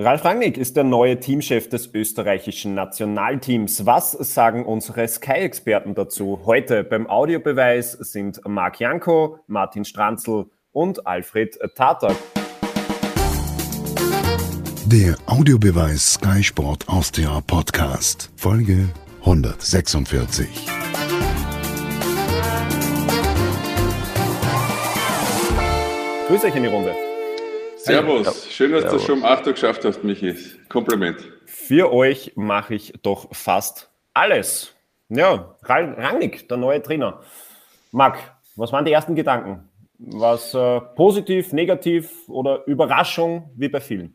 Ralf Rangnick ist der neue Teamchef des österreichischen Nationalteams. Was sagen unsere Sky-Experten dazu? Heute beim Audiobeweis sind Marc Janko, Martin Stranzl und Alfred Tatar. Der Audiobeweis Sky Sport Austria Podcast, Folge 146. Grüß euch in die Runde. Servus, schön, dass du schon um 8 Uhr geschafft hast, Michi. Kompliment. Für euch mache ich doch fast alles. Ja, Rangnick, der neue Trainer. Marc, was waren die ersten Gedanken? Was äh, positiv, negativ oder Überraschung wie bei vielen?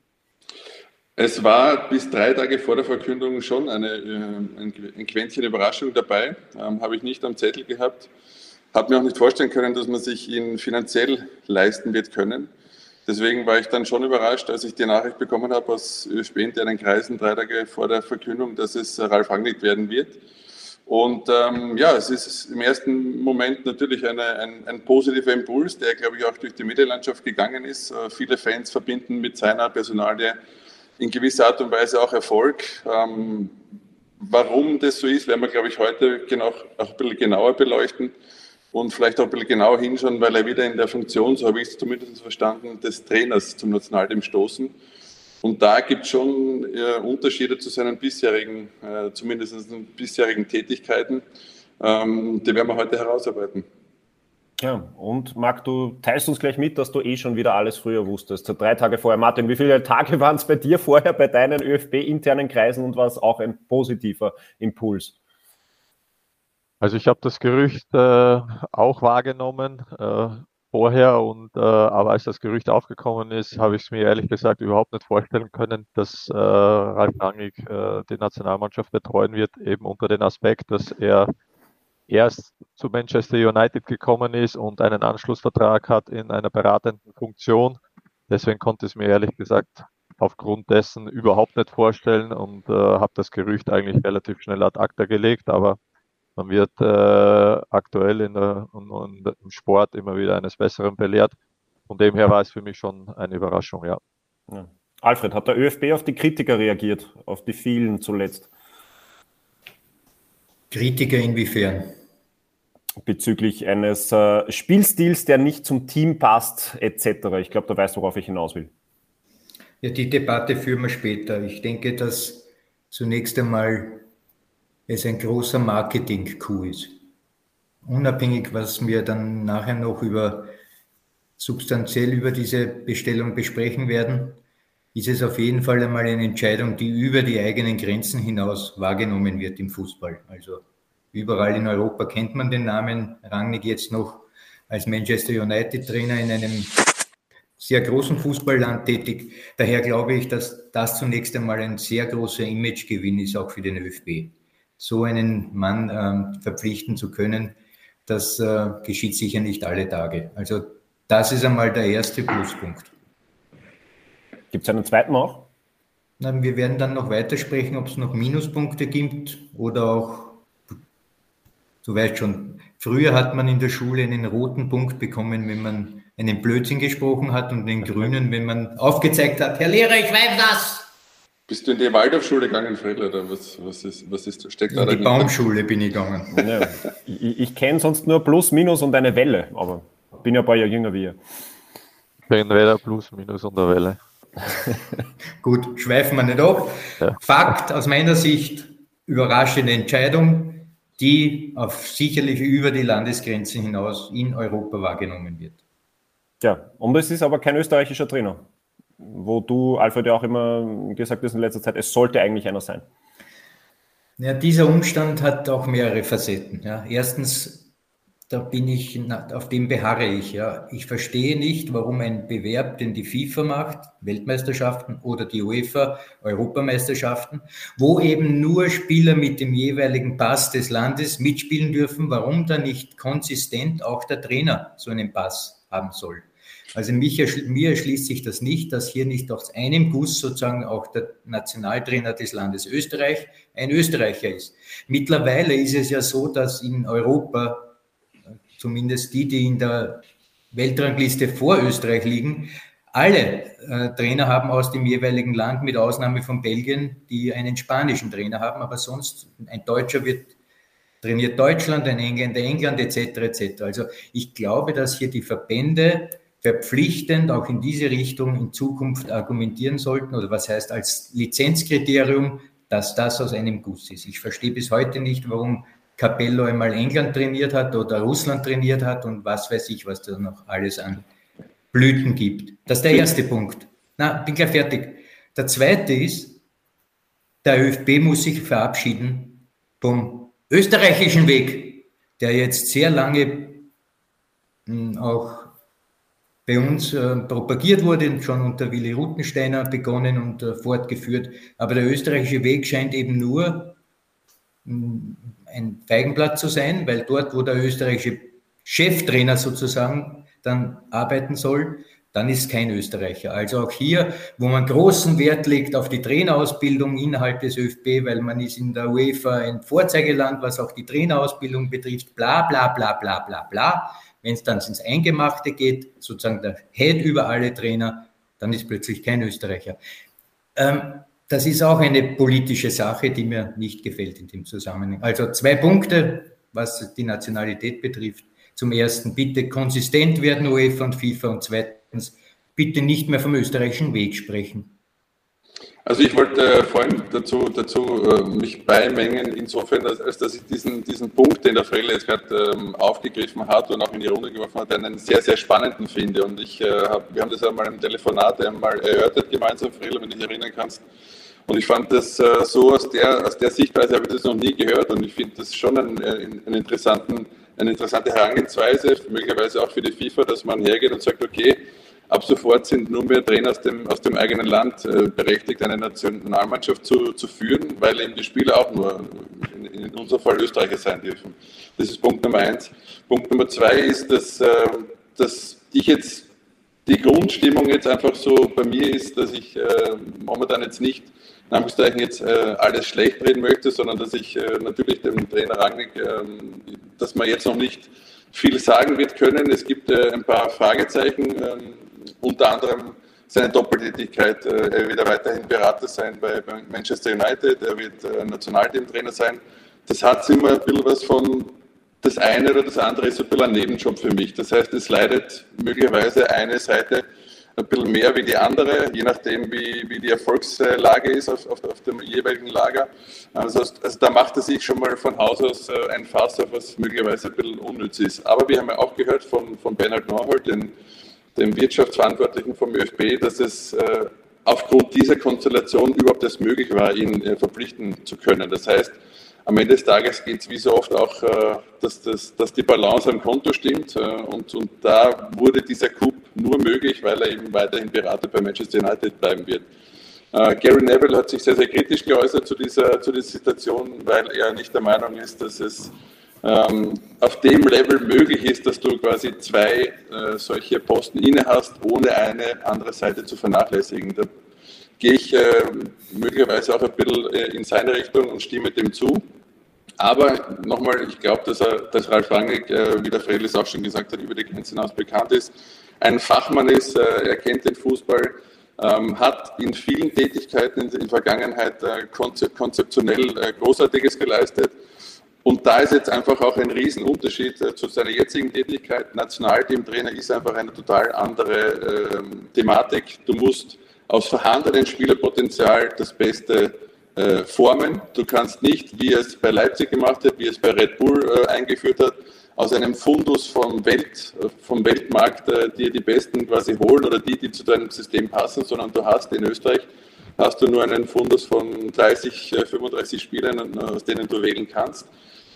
Es war bis drei Tage vor der Verkündung schon eine, äh, ein, ein Quäntchen Überraschung dabei. Ähm, Habe ich nicht am Zettel gehabt. Habe mir auch nicht vorstellen können, dass man sich ihn finanziell leisten wird können. Deswegen war ich dann schon überrascht, als ich die Nachricht bekommen habe aus ÖSB-internen Kreisen drei Tage vor der Verkündung, dass es Ralf Rangnick werden wird. Und ähm, ja, es ist im ersten Moment natürlich eine, ein, ein, positiver Impuls, der, glaube ich, auch durch die Medienlandschaft gegangen ist. Äh, viele Fans verbinden mit seiner Personalie in gewisser Art und Weise auch Erfolg. Ähm, warum das so ist, werden wir, glaube ich, heute genau, auch ein bisschen genauer beleuchten und vielleicht auch ein bisschen genauer hinschauen, weil er wieder in der Funktion, so habe ich es zumindest verstanden, des Trainers zum Nationalteam stoßen. Und da gibt es schon äh, Unterschiede zu seinen bisherigen, äh, zumindest bisherigen Tätigkeiten. Ähm, die werden wir heute herausarbeiten. Ja, und Marc, du teilst uns gleich mit, dass du eh schon wieder alles früher wusstest. Drei Tage vorher. Martin, wie viele Tage waren es bei dir vorher bei deinen ÖFB-internen Kreisen und war es auch ein positiver Impuls? Also ich habe das Gerücht äh, auch wahrgenommen äh, vorher und äh, aber als das Gerücht aufgekommen ist, habe ich es mir ehrlich gesagt überhaupt nicht vorstellen können, dass äh, Ralf Rangnick äh, die Nationalmannschaft betreuen wird, eben unter den Aspekt, dass er erst zu Manchester United gekommen ist und einen Anschlussvertrag hat in einer beratenden Funktion. Deswegen konnte ich es mir ehrlich gesagt aufgrund dessen überhaupt nicht vorstellen und äh, habe das Gerücht eigentlich relativ schnell ad acta gelegt, aber man wird äh, aktuell in der, in, in, im Sport immer wieder eines Besseren belehrt. Von dem her war es für mich schon eine Überraschung, ja. ja. Alfred, hat der ÖFB auf die Kritiker reagiert, auf die vielen zuletzt? Kritiker inwiefern? Bezüglich eines äh, Spielstils, der nicht zum Team passt, etc. Ich glaube, da weißt du, worauf ich hinaus will. Ja, die Debatte führen wir später. Ich denke, dass zunächst einmal es ein großer Marketing-Coup ist. Unabhängig, was wir dann nachher noch über substanziell über diese Bestellung besprechen werden, ist es auf jeden Fall einmal eine Entscheidung, die über die eigenen Grenzen hinaus wahrgenommen wird im Fußball. Also überall in Europa kennt man den Namen Rangnick jetzt noch als Manchester United Trainer in einem sehr großen Fußballland tätig. Daher glaube ich, dass das zunächst einmal ein sehr großer Imagegewinn ist, auch für den ÖFB so einen Mann ähm, verpflichten zu können, das äh, geschieht sicher nicht alle Tage. Also das ist einmal der erste Pluspunkt. Gibt es einen zweiten auch? Na, wir werden dann noch weitersprechen, ob es noch Minuspunkte gibt oder auch, du weißt schon, früher hat man in der Schule einen roten Punkt bekommen, wenn man einen Blödsinn gesprochen hat und den grünen, wenn man aufgezeigt hat, Herr Lehrer, ich weiß das. Bist du in die Waldorfschule gegangen, Fredel, oder was, was ist, was ist, steckt da In die Baumschule bin ich gegangen. Ja, ich, ich kenne sonst nur Plus, Minus und eine Welle, aber bin ja ein paar Jahre jünger wie ihr. Ich bin weder Plus, Minus und eine Welle. Gut, schweifen wir nicht ab. Ja. Fakt aus meiner Sicht, überraschende Entscheidung, die auf sicherlich über die Landesgrenzen hinaus in Europa wahrgenommen wird. Ja, und es ist aber kein österreichischer Trainer wo du, Alfred, ja auch immer gesagt hast in letzter Zeit, es sollte eigentlich einer sein? Ja, dieser Umstand hat auch mehrere Facetten. Ja. Erstens, da bin ich, auf dem beharre ich. Ja. Ich verstehe nicht, warum ein Bewerb, den die FIFA macht, Weltmeisterschaften oder die UEFA, Europameisterschaften, wo eben nur Spieler mit dem jeweiligen Pass des Landes mitspielen dürfen, warum da nicht konsistent auch der Trainer so einen Pass haben soll. Also mich, mir erschließt sich das nicht, dass hier nicht aus einem Guss sozusagen auch der Nationaltrainer des Landes Österreich ein Österreicher ist. Mittlerweile ist es ja so, dass in Europa, zumindest die, die in der Weltrangliste vor Österreich liegen, alle äh, Trainer haben aus dem jeweiligen Land, mit Ausnahme von Belgien, die einen spanischen Trainer haben, aber sonst ein Deutscher wird trainiert Deutschland, ein Engländer England etc. etc. Also ich glaube, dass hier die Verbände verpflichtend auch in diese Richtung in Zukunft argumentieren sollten oder was heißt als Lizenzkriterium, dass das aus einem Guss ist. Ich verstehe bis heute nicht, warum Capello einmal England trainiert hat oder Russland trainiert hat und was weiß ich, was da noch alles an Blüten gibt. Das ist der erste Punkt. Na, bin gleich fertig. Der zweite ist, der ÖFB muss sich verabschieden vom österreichischen Weg, der jetzt sehr lange hm, auch bei uns äh, propagiert wurde, schon unter Willi Rutensteiner begonnen und äh, fortgeführt. Aber der österreichische Weg scheint eben nur hm, ein Feigenblatt zu sein, weil dort, wo der österreichische Cheftrainer sozusagen dann arbeiten soll, dann ist kein Österreicher. Also auch hier, wo man großen Wert legt auf die Trainerausbildung innerhalb des ÖFB, weil man ist in der UEFA ein Vorzeigeland, was auch die Trainerausbildung betrifft, bla bla bla bla bla bla. Wenn es dann ins Eingemachte geht, sozusagen der Head über alle Trainer, dann ist plötzlich kein Österreicher. Ähm, das ist auch eine politische Sache, die mir nicht gefällt in dem Zusammenhang. Also zwei Punkte, was die Nationalität betrifft. Zum ersten, bitte konsistent werden UEFA und FIFA und zweitens, bitte nicht mehr vom österreichischen Weg sprechen. Also ich wollte äh, vorhin dazu, dazu äh, mich beimengen, insofern, als, dass ich diesen, diesen Punkt, den der Frelle jetzt gerade ähm, aufgegriffen hat und auch in die Runde geworfen hat, einen sehr, sehr spannenden finde. Und ich, äh, hab, wir haben das einmal im Telefonat einmal erörtert gemeinsam, Frelle, wenn du dich erinnern kannst. Und ich fand das so aus der, aus der Sichtweise, habe ich das noch nie gehört und ich finde das schon einen, einen interessanten, eine interessante Herangehensweise, möglicherweise auch für die FIFA, dass man hergeht und sagt, okay, Ab sofort sind nur mehr Trainer aus dem, aus dem eigenen Land äh, berechtigt, eine Nationalmannschaft zu, zu führen, weil eben die Spieler auch nur in, in unserem Fall Österreicher sein dürfen. Das ist Punkt Nummer eins. Punkt Nummer zwei ist, dass, äh, dass ich jetzt die Grundstimmung jetzt einfach so bei mir ist, dass ich äh, momentan jetzt nicht in Anführungszeichen jetzt äh, alles schlecht reden möchte, sondern dass ich äh, natürlich dem Trainer Rangnick, äh, dass man jetzt noch nicht viel sagen wird können. Es gibt äh, ein paar Fragezeichen. Unter anderem seine Doppeltätigkeit. Äh, er wird weiterhin Berater sein bei Manchester United, er wird äh, Nationalteamtrainer sein. Das hat immer ein bisschen was von das eine oder das andere ist ein bisschen ein Nebenjob für mich. Das heißt, es leidet möglicherweise eine Seite ein bisschen mehr wie die andere, je nachdem, wie, wie die Erfolgslage ist auf, auf, auf dem jeweiligen Lager. Also, also, da macht er sich schon mal von Haus aus äh, ein Fass auf, was möglicherweise ein bisschen unnütz ist. Aber wir haben ja auch gehört von, von Bernhard Norhold, den dem Wirtschaftsverantwortlichen vom ÖFB, dass es äh, aufgrund dieser Konstellation überhaupt erst möglich war, ihn äh, verpflichten zu können. Das heißt, am Ende des Tages geht es wie so oft auch, äh, dass, dass, dass, die Balance am Konto stimmt. Und, und da wurde dieser Coup nur möglich, weil er eben weiterhin Berater bei Manchester United bleiben wird. Gary Neville hat sich sehr, sehr kritisch geäußert zu dieser, zu dieser Situation, weil er nicht der Meinung ist, dass es ähm, auf dem Level möglich ist, dass du quasi zwei äh, solche Posten inne hast, ohne eine andere Seite zu vernachlässigen. Da gehe ich äh, möglicherweise auch ein bisschen äh, in seine Richtung und stimme dem zu. Aber nochmal, ich glaube, dass, dass Ralf Rangnick, äh, wie der Fredlis auch schon gesagt hat, über die Grenzen hinaus bekannt ist, ein Fachmann ist, äh, er kennt den Fußball, ähm, hat in vielen Tätigkeiten in der Vergangenheit äh, konzeptionell Großartiges geleistet und da ist jetzt einfach auch ein Riesenunterschied äh, zu seiner jetzigen Tätigkeit. Nationalteamtrainer ist einfach eine total andere äh, Thematik. Du musst aus vorhandenen Spielerpotenzial das Beste äh, formen. Du kannst nicht, wie es bei Leipzig gemacht hat, wie es bei Red Bull äh, eingeführt hat, aus einem Fundus vom, Welt, äh, vom Weltmarkt äh, dir die Besten quasi holen oder die, die zu deinem System passen, sondern du hast in Österreich hast du nur einen Fundus von 30, 35 Spielern, aus denen du wählen kannst.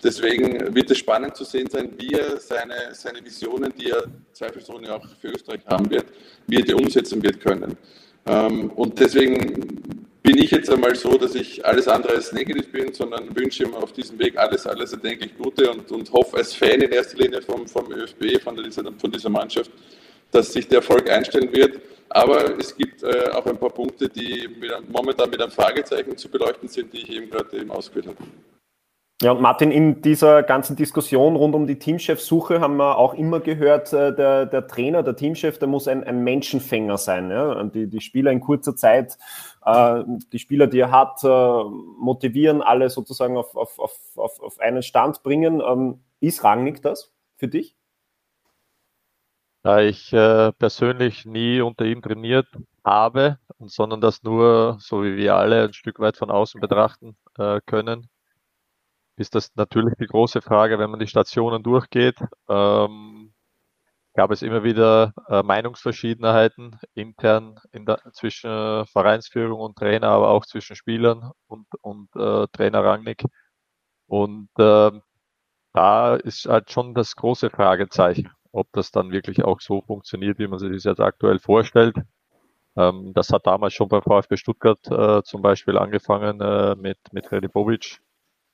Deswegen wird es spannend zu sehen sein, wie er seine, seine Visionen, die er zweifelsohne auch für Österreich haben wird, wie er die umsetzen wird können. Ähm, und deswegen bin ich jetzt einmal so, dass ich alles andere als negativ bin, sondern wünsche ihm auf diesem Weg alles, alles erdenklich Gute und, und hoffe als Fan in erster Linie vom, vom ÖFB, von dieser, von dieser Mannschaft, dass sich der Erfolg einstellen wird. Aber es gibt äh, auch ein paar Punkte, die mit, momentan mit einem Fragezeichen zu beleuchten sind, die ich eben gerade eben ausgeführt habe. Ja, und Martin, in dieser ganzen Diskussion rund um die Teamchefsuche haben wir auch immer gehört, äh, der, der Trainer, der Teamchef, der muss ein, ein Menschenfänger sein. Ja? Die, die Spieler in kurzer Zeit, äh, die Spieler, die er hat, äh, motivieren, alle sozusagen auf, auf, auf, auf einen Stand bringen. Ähm, ist Rangnick das für dich? Da ich äh, persönlich nie unter ihm trainiert habe, sondern das nur, so wie wir alle, ein Stück weit von außen betrachten können, ist das natürlich die große Frage, wenn man die Stationen durchgeht. Ähm, gab es immer wieder äh, Meinungsverschiedenheiten intern in der, zwischen äh, Vereinsführung und Trainer, aber auch zwischen Spielern und, und äh, Trainer Rangnick. Und äh, da ist halt schon das große Fragezeichen, ob das dann wirklich auch so funktioniert, wie man sich das jetzt aktuell vorstellt. Ähm, das hat damals schon bei VfB Stuttgart äh, zum Beispiel angefangen äh, mit, mit Redi Bobic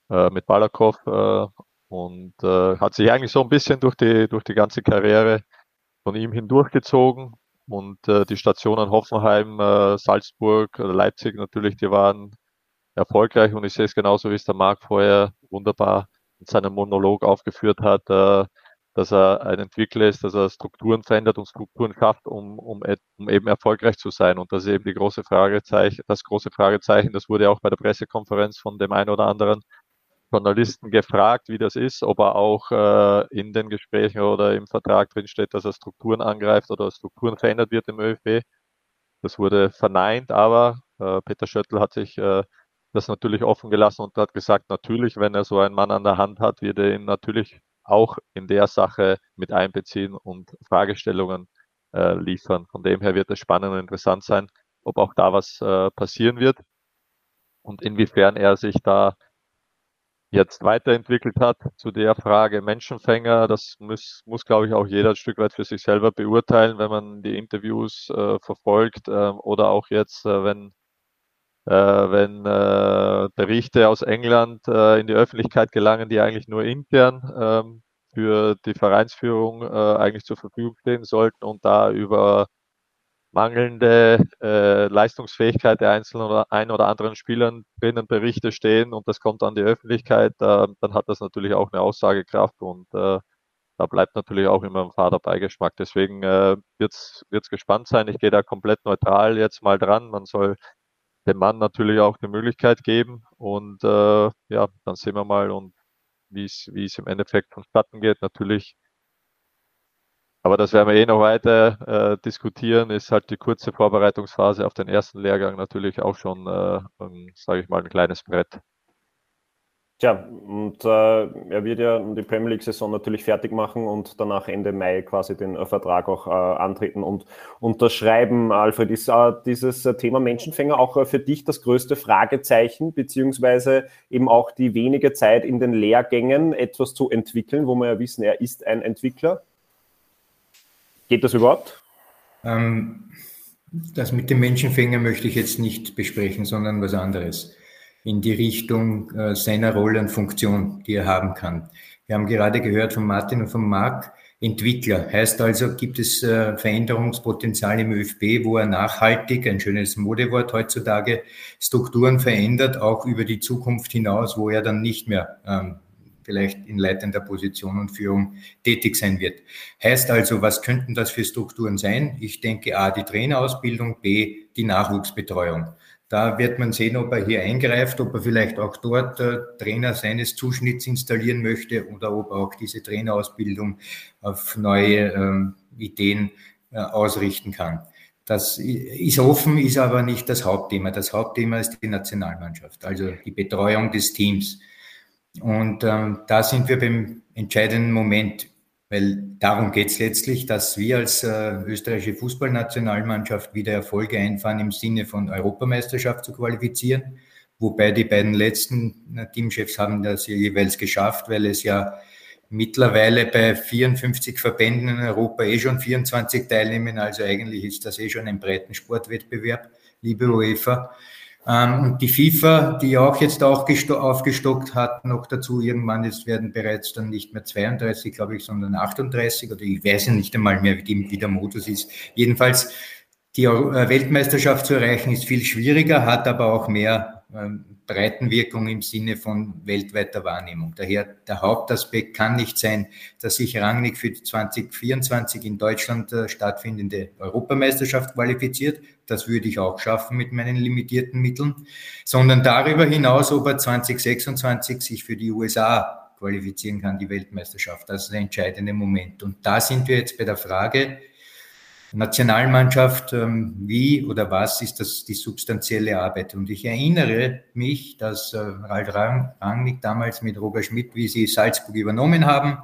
äh, mit Balakov äh, und äh, hat sich eigentlich so ein bisschen durch die, durch die ganze Karriere von ihm hindurchgezogen. Und äh, die Stationen Hoffenheim, äh, Salzburg, Leipzig natürlich, die waren erfolgreich und ich sehe es genauso, wie es der Marc vorher wunderbar in seinem Monolog aufgeführt hat, dass er ein Entwickler ist, dass er Strukturen verändert und Strukturen schafft, um, um, um eben erfolgreich zu sein. Und das ist eben die große Fragezeichen, das große Fragezeichen, das wurde auch bei der Pressekonferenz von dem einen oder anderen Journalisten gefragt, wie das ist, ob er auch äh, in den Gesprächen oder im Vertrag drin steht, dass er Strukturen angreift oder Strukturen verändert wird im ÖFB. Das wurde verneint, aber äh, Peter Schöttl hat sich äh, das natürlich offen gelassen und hat gesagt, natürlich, wenn er so einen Mann an der Hand hat, wird er ihn natürlich auch in der Sache mit einbeziehen und Fragestellungen äh, liefern. Von dem her wird es spannend und interessant sein, ob auch da was äh, passieren wird und inwiefern er sich da jetzt weiterentwickelt hat zu der Frage Menschenfänger. Das muss, muss glaube ich, auch jeder ein Stück weit für sich selber beurteilen, wenn man die Interviews äh, verfolgt äh, oder auch jetzt, äh, wenn, äh, wenn äh, Berichte aus England äh, in die Öffentlichkeit gelangen, die eigentlich nur intern ähm, für die Vereinsführung eigentlich zur Verfügung stehen sollten und da über mangelnde äh, Leistungsfähigkeit der einzelnen oder ein oder anderen Spielern drinnen Berichte stehen und das kommt an die Öffentlichkeit, äh, dann hat das natürlich auch eine Aussagekraft und äh, da bleibt natürlich auch immer ein fader Beigeschmack. Deswegen äh, wird es gespannt sein. Ich gehe da komplett neutral jetzt mal dran. Man soll dem Mann natürlich auch die Möglichkeit geben und äh, ja, dann sehen wir mal und wie es im Endeffekt vonstatten geht. Natürlich aber das werden wir eh noch weiter äh, diskutieren, ist halt die kurze Vorbereitungsphase auf den ersten Lehrgang natürlich auch schon, äh, sage ich mal, ein kleines Brett. Tja, und äh, er wird ja die Premier League-Saison natürlich fertig machen und danach Ende Mai quasi den äh, Vertrag auch äh, antreten und unterschreiben. Alfred, ist äh, dieses äh, Thema Menschenfänger auch äh, für dich das größte Fragezeichen, beziehungsweise eben auch die wenige Zeit in den Lehrgängen etwas zu entwickeln, wo wir ja wissen, er ist ein Entwickler? Geht das überhaupt? Ähm, das mit dem Menschenfänger möchte ich jetzt nicht besprechen, sondern was anderes. In die Richtung äh, seiner Rolle und Funktion, die er haben kann. Wir haben gerade gehört von Martin und von Marc, Entwickler. Heißt also, gibt es äh, Veränderungspotenzial im ÖFB, wo er nachhaltig, ein schönes Modewort heutzutage, Strukturen verändert, auch über die Zukunft hinaus, wo er dann nicht mehr ähm, vielleicht in leitender Position und Führung tätig sein wird. Heißt also, was könnten das für Strukturen sein? Ich denke A, die Trainerausbildung, B, die Nachwuchsbetreuung. Da wird man sehen, ob er hier eingreift, ob er vielleicht auch dort äh, Trainer seines Zuschnitts installieren möchte oder ob er auch diese Trainerausbildung auf neue ähm, Ideen äh, ausrichten kann. Das ist offen, ist aber nicht das Hauptthema. Das Hauptthema ist die Nationalmannschaft, also die Betreuung des Teams. Und ähm, da sind wir beim entscheidenden Moment, weil darum geht es letztlich, dass wir als äh, österreichische Fußballnationalmannschaft wieder Erfolge einfahren im Sinne von Europameisterschaft zu qualifizieren. Wobei die beiden letzten äh, Teamchefs haben das jeweils geschafft, weil es ja mittlerweile bei 54 Verbänden in Europa eh schon 24 teilnehmen. Also eigentlich ist das eh schon ein breiten Sportwettbewerb, liebe UEFA. Ähm, und die FIFA, die auch jetzt auch aufgestockt hat, noch dazu irgendwann, jetzt werden bereits dann nicht mehr 32, glaube ich, sondern 38 oder ich weiß ja nicht einmal mehr, wie, der Modus ist. Jedenfalls, die äh, Weltmeisterschaft zu erreichen ist viel schwieriger, hat aber auch mehr ähm, Breitenwirkung im Sinne von weltweiter Wahrnehmung. Daher der Hauptaspekt kann nicht sein, dass sich Rangnick für die 2024 in Deutschland äh, stattfindende Europameisterschaft qualifiziert. Das würde ich auch schaffen mit meinen limitierten Mitteln, sondern darüber hinaus, ob er 2026 sich für die USA qualifizieren kann, die Weltmeisterschaft. Das ist der entscheidende Moment. Und da sind wir jetzt bei der Frage, Nationalmannschaft, ähm, wie oder was ist das die substanzielle Arbeit? Und ich erinnere mich, dass äh, Ralf Rangnick damals mit Roger Schmidt, wie sie Salzburg übernommen haben,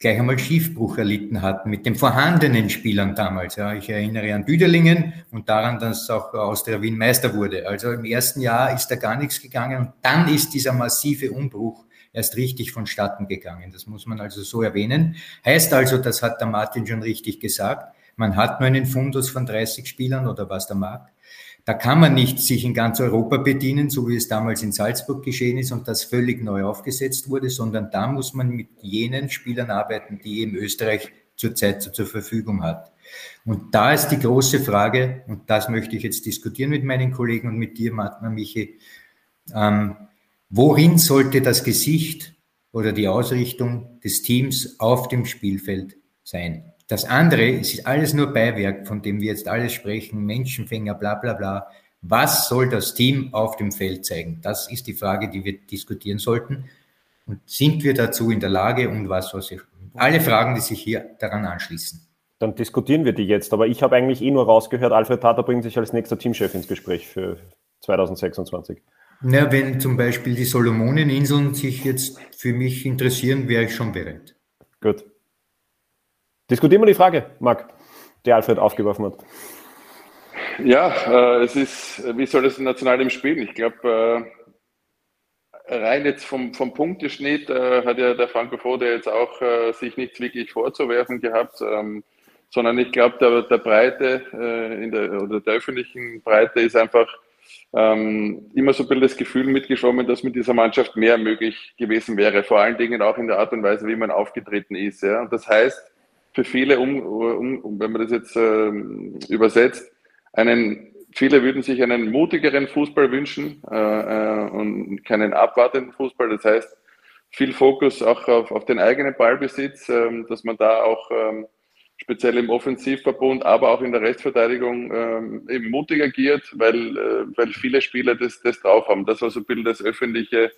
gleich einmal Schiefbruch erlitten hatten mit den vorhandenen Spielern damals. Ja, ich erinnere an Düdelingen und daran, dass auch Austria Wien Meister wurde. Also im ersten Jahr ist da gar nichts gegangen und dann ist dieser massive Umbruch erst richtig vonstatten gegangen. Das muss man also so erwähnen. Heißt also, das hat der Martin schon richtig gesagt, man hat nur einen Fundus von 30 Spielern oder was der Markt. Da kann man nicht sich in ganz Europa bedienen, so wie es damals in Salzburg geschehen ist und das völlig neu aufgesetzt wurde, sondern da muss man mit jenen Spielern arbeiten, die eben Österreich zurzeit zur Verfügung hat. Und da ist die große Frage, und das möchte ich jetzt diskutieren mit meinen Kollegen und mit dir, Martin Michi, ähm, worin sollte das Gesicht oder die Ausrichtung des Teams auf dem Spielfeld sein? Das andere ist alles nur Beiwerk, von dem wir jetzt alles sprechen, Menschenfänger, bla bla bla. Was soll das Team auf dem Feld zeigen? Das ist die Frage, die wir diskutieren sollten. Und sind wir dazu in der Lage und was, was ich, alle Fragen, die sich hier daran anschließen. Dann diskutieren wir die jetzt. Aber ich habe eigentlich eh nur rausgehört, Alfred Tata bringt sich als nächster Teamchef ins Gespräch für 2026. Na, wenn zum Beispiel die Solomoneninseln sich jetzt für mich interessieren, wäre ich schon bereit. Gut. Diskutieren wir die Frage, Marc, die Alfred aufgeworfen hat. Ja, äh, es ist, wie soll das national im Spielen? Ich glaube, äh, rein jetzt vom, vom Punkteschnitt äh, hat ja der Franco Fode jetzt auch äh, sich nichts wirklich vorzuwerfen gehabt, ähm, sondern ich glaube, der, der Breite äh, in der, oder der öffentlichen Breite ist einfach ähm, immer so ein bisschen das Gefühl mitgeschwommen, dass mit dieser Mannschaft mehr möglich gewesen wäre, vor allen Dingen auch in der Art und Weise, wie man aufgetreten ist. Ja. Das heißt, für viele, um, um, wenn man das jetzt äh, übersetzt, einen, viele würden sich einen mutigeren Fußball wünschen äh, äh, und keinen abwartenden Fußball. Das heißt, viel Fokus auch auf, auf den eigenen Ballbesitz, äh, dass man da auch ähm, speziell im Offensivverbund, aber auch in der Restverteidigung ähm, eben mutig agiert, weil, äh, weil viele Spieler das, das drauf haben. Das war so ein bisschen das öffentliche,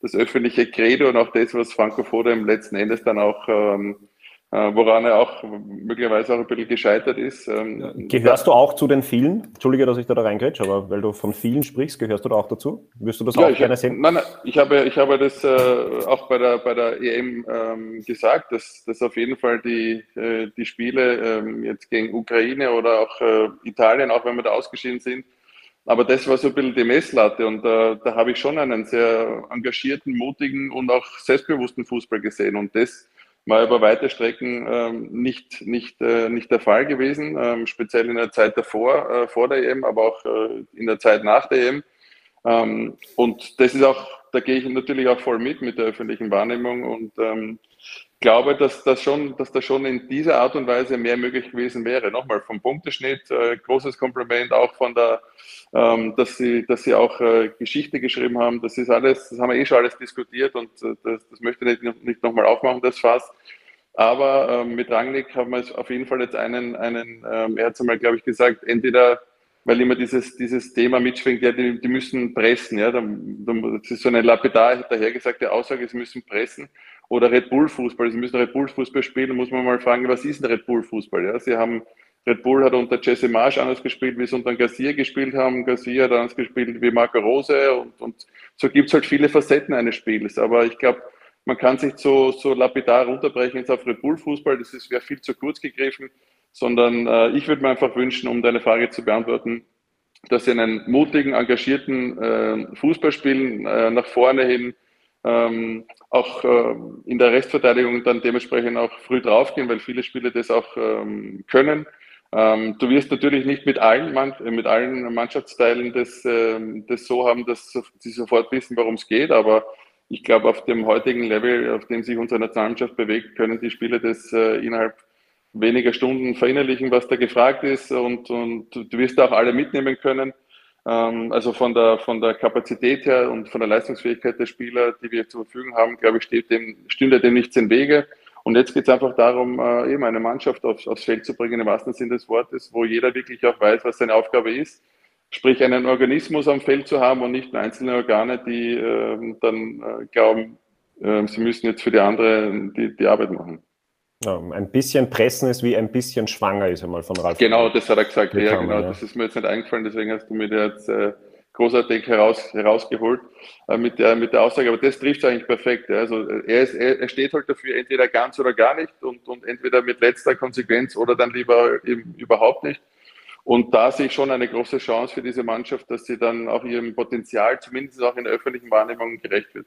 das öffentliche Credo und auch das, was Franco Foda im letzten Endes dann auch ähm, äh, woran er auch möglicherweise auch ein bisschen gescheitert ist. Ähm, gehörst du auch zu den vielen? Entschuldige, dass ich da, da reingrätsche, aber weil du von vielen sprichst, gehörst du da auch dazu? Wirst du das ja, auch gerne sehen? Nein, nein, ich habe, ich habe das äh, auch bei der, bei der EM ähm, gesagt, dass, dass auf jeden Fall die, äh, die Spiele ähm, jetzt gegen Ukraine oder auch äh, Italien, auch wenn wir da ausgeschieden sind, aber das war so ein bisschen die Messlatte und äh, da habe ich schon einen sehr engagierten, mutigen und auch selbstbewussten Fußball gesehen und das war über weite Strecken ähm, nicht, nicht, äh, nicht der Fall gewesen, ähm, speziell in der Zeit davor, äh, vor der EM, aber auch äh, in der Zeit nach der EM. Ähm, und das ist auch, da gehe ich natürlich auch voll mit mit der öffentlichen Wahrnehmung und ähm, glaube, dass das schon, dass das schon in dieser Art und Weise mehr möglich gewesen wäre. Nochmal vom Punkteschnitt, äh, großes Kompliment auch von der, ähm, dass sie, dass sie auch äh, Geschichte geschrieben haben. Das ist alles, das haben wir eh schon alles diskutiert und äh, das, das möchte ich nicht, nicht nochmal aufmachen, das Fass. Aber ähm, mit Rangnick haben wir auf jeden Fall jetzt einen, einen ähm, er hat einmal, glaube ich, gesagt, entweder weil immer dieses, dieses Thema mitschwingt, ja, die, die müssen pressen, ja, das ist so eine lapidar dahergesagte Aussage, sie müssen pressen oder Red Bull Fußball. Sie müssen Red Bull Fußball spielen, muss man mal fragen, was ist ein Red Bull Fußball? Ja, sie haben Red Bull hat unter Jesse Marsch anders gespielt, wie sie unter Garcia gespielt haben. Garcia hat anders gespielt wie Marco Rose und, und so gibt es halt viele Facetten eines Spiels. Aber ich glaube, man kann sich so, so lapidar runterbrechen jetzt auf Red Bull Fußball, das wäre viel zu kurz gegriffen, sondern äh, ich würde mir einfach wünschen, um deine Frage zu beantworten, dass sie einen mutigen, engagierten äh, Fußball spielen, äh, nach vorne hin, ähm, auch äh, in der Restverteidigung dann dementsprechend auch früh draufgehen, weil viele Spieler das auch ähm, können. Ähm, du wirst natürlich nicht mit allen, Mann, mit allen Mannschaftsteilen das, äh, das so haben, dass sie sofort wissen, worum es geht, aber ich glaube, auf dem heutigen Level, auf dem sich unsere Nationalmannschaft bewegt, können die Spieler das äh, innerhalb weniger Stunden verinnerlichen, was da gefragt ist und, und du wirst auch alle mitnehmen können. Ähm, also von der, von der Kapazität her und von der Leistungsfähigkeit der Spieler, die wir zur Verfügung haben, glaube ich, steht dem, stünde dem nichts im Wege. Und jetzt geht es einfach darum, äh, eben eine Mannschaft aufs, aufs Feld zu bringen, im wahrsten Sinne des Wortes, wo jeder wirklich auch weiß, was seine Aufgabe ist. Sprich, einen Organismus am Feld zu haben und nicht nur einzelne Organe, die äh, dann äh, glauben, äh, sie müssen jetzt für die andere die, die Arbeit machen. Ja, ein bisschen pressen ist wie ein bisschen schwanger, ist einmal von Ralf. Genau, das hat er gesagt. Ja, genau, ja. das ist mir jetzt nicht eingefallen, deswegen hast du mir jetzt äh, großartig heraus, herausgeholt äh, mit, der, mit der Aussage. Aber das trifft es eigentlich perfekt. Ja. Also er, ist, er, er, steht halt dafür entweder ganz oder gar nicht und, und entweder mit letzter Konsequenz oder dann lieber eben überhaupt nicht. Und da sehe ich schon eine große Chance für diese Mannschaft, dass sie dann auch ihrem Potenzial, zumindest auch in der öffentlichen Wahrnehmung, gerecht wird.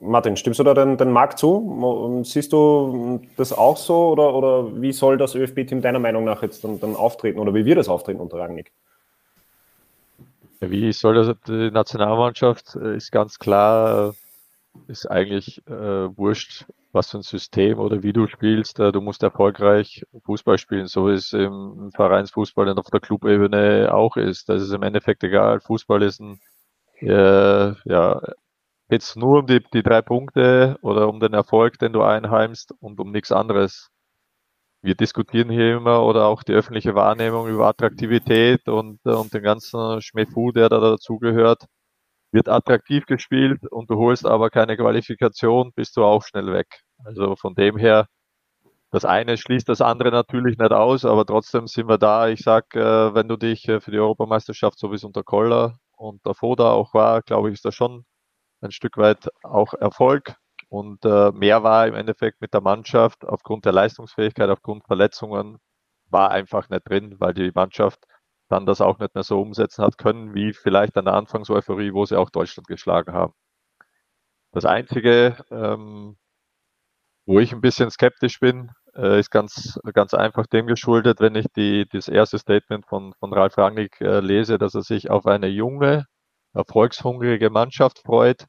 Martin, stimmst du da den, den Markt zu? Siehst du das auch so oder, oder wie soll das ÖFB-Team deiner Meinung nach jetzt dann, dann auftreten oder wie wird es auftreten unter Rangnick? Wie soll das die Nationalmannschaft äh, ist ganz klar, äh, ist eigentlich äh, wurscht, was für ein System oder wie du spielst. Äh, du musst erfolgreich Fußball spielen, so wie es im Vereinsfußball und auf der Clubebene auch ist. Das ist im Endeffekt egal. Fußball ist ein ja, Geht nur um die, die drei Punkte oder um den Erfolg, den du einheimst und um nichts anderes? Wir diskutieren hier immer oder auch die öffentliche Wahrnehmung über Attraktivität und, äh, und den ganzen Schmefu, der da dazugehört. Wird attraktiv gespielt und du holst aber keine Qualifikation, bist du auch schnell weg. Also von dem her, das eine schließt das andere natürlich nicht aus, aber trotzdem sind wir da. Ich sag, äh, wenn du dich äh, für die Europameisterschaft, so wie es unter Koller und der Foda auch war, glaube ich, ist das schon ein Stück weit auch Erfolg. Und äh, mehr war im Endeffekt mit der Mannschaft aufgrund der Leistungsfähigkeit, aufgrund Verletzungen, war einfach nicht drin, weil die Mannschaft dann das auch nicht mehr so umsetzen hat können, wie vielleicht an der Anfangseuphorie, wo sie auch Deutschland geschlagen haben. Das Einzige, ähm, wo ich ein bisschen skeptisch bin, äh, ist ganz, ganz einfach dem geschuldet, wenn ich die, das erste Statement von, von Ralf Rangnick äh, lese, dass er sich auf eine junge, erfolgshungrige Mannschaft freut,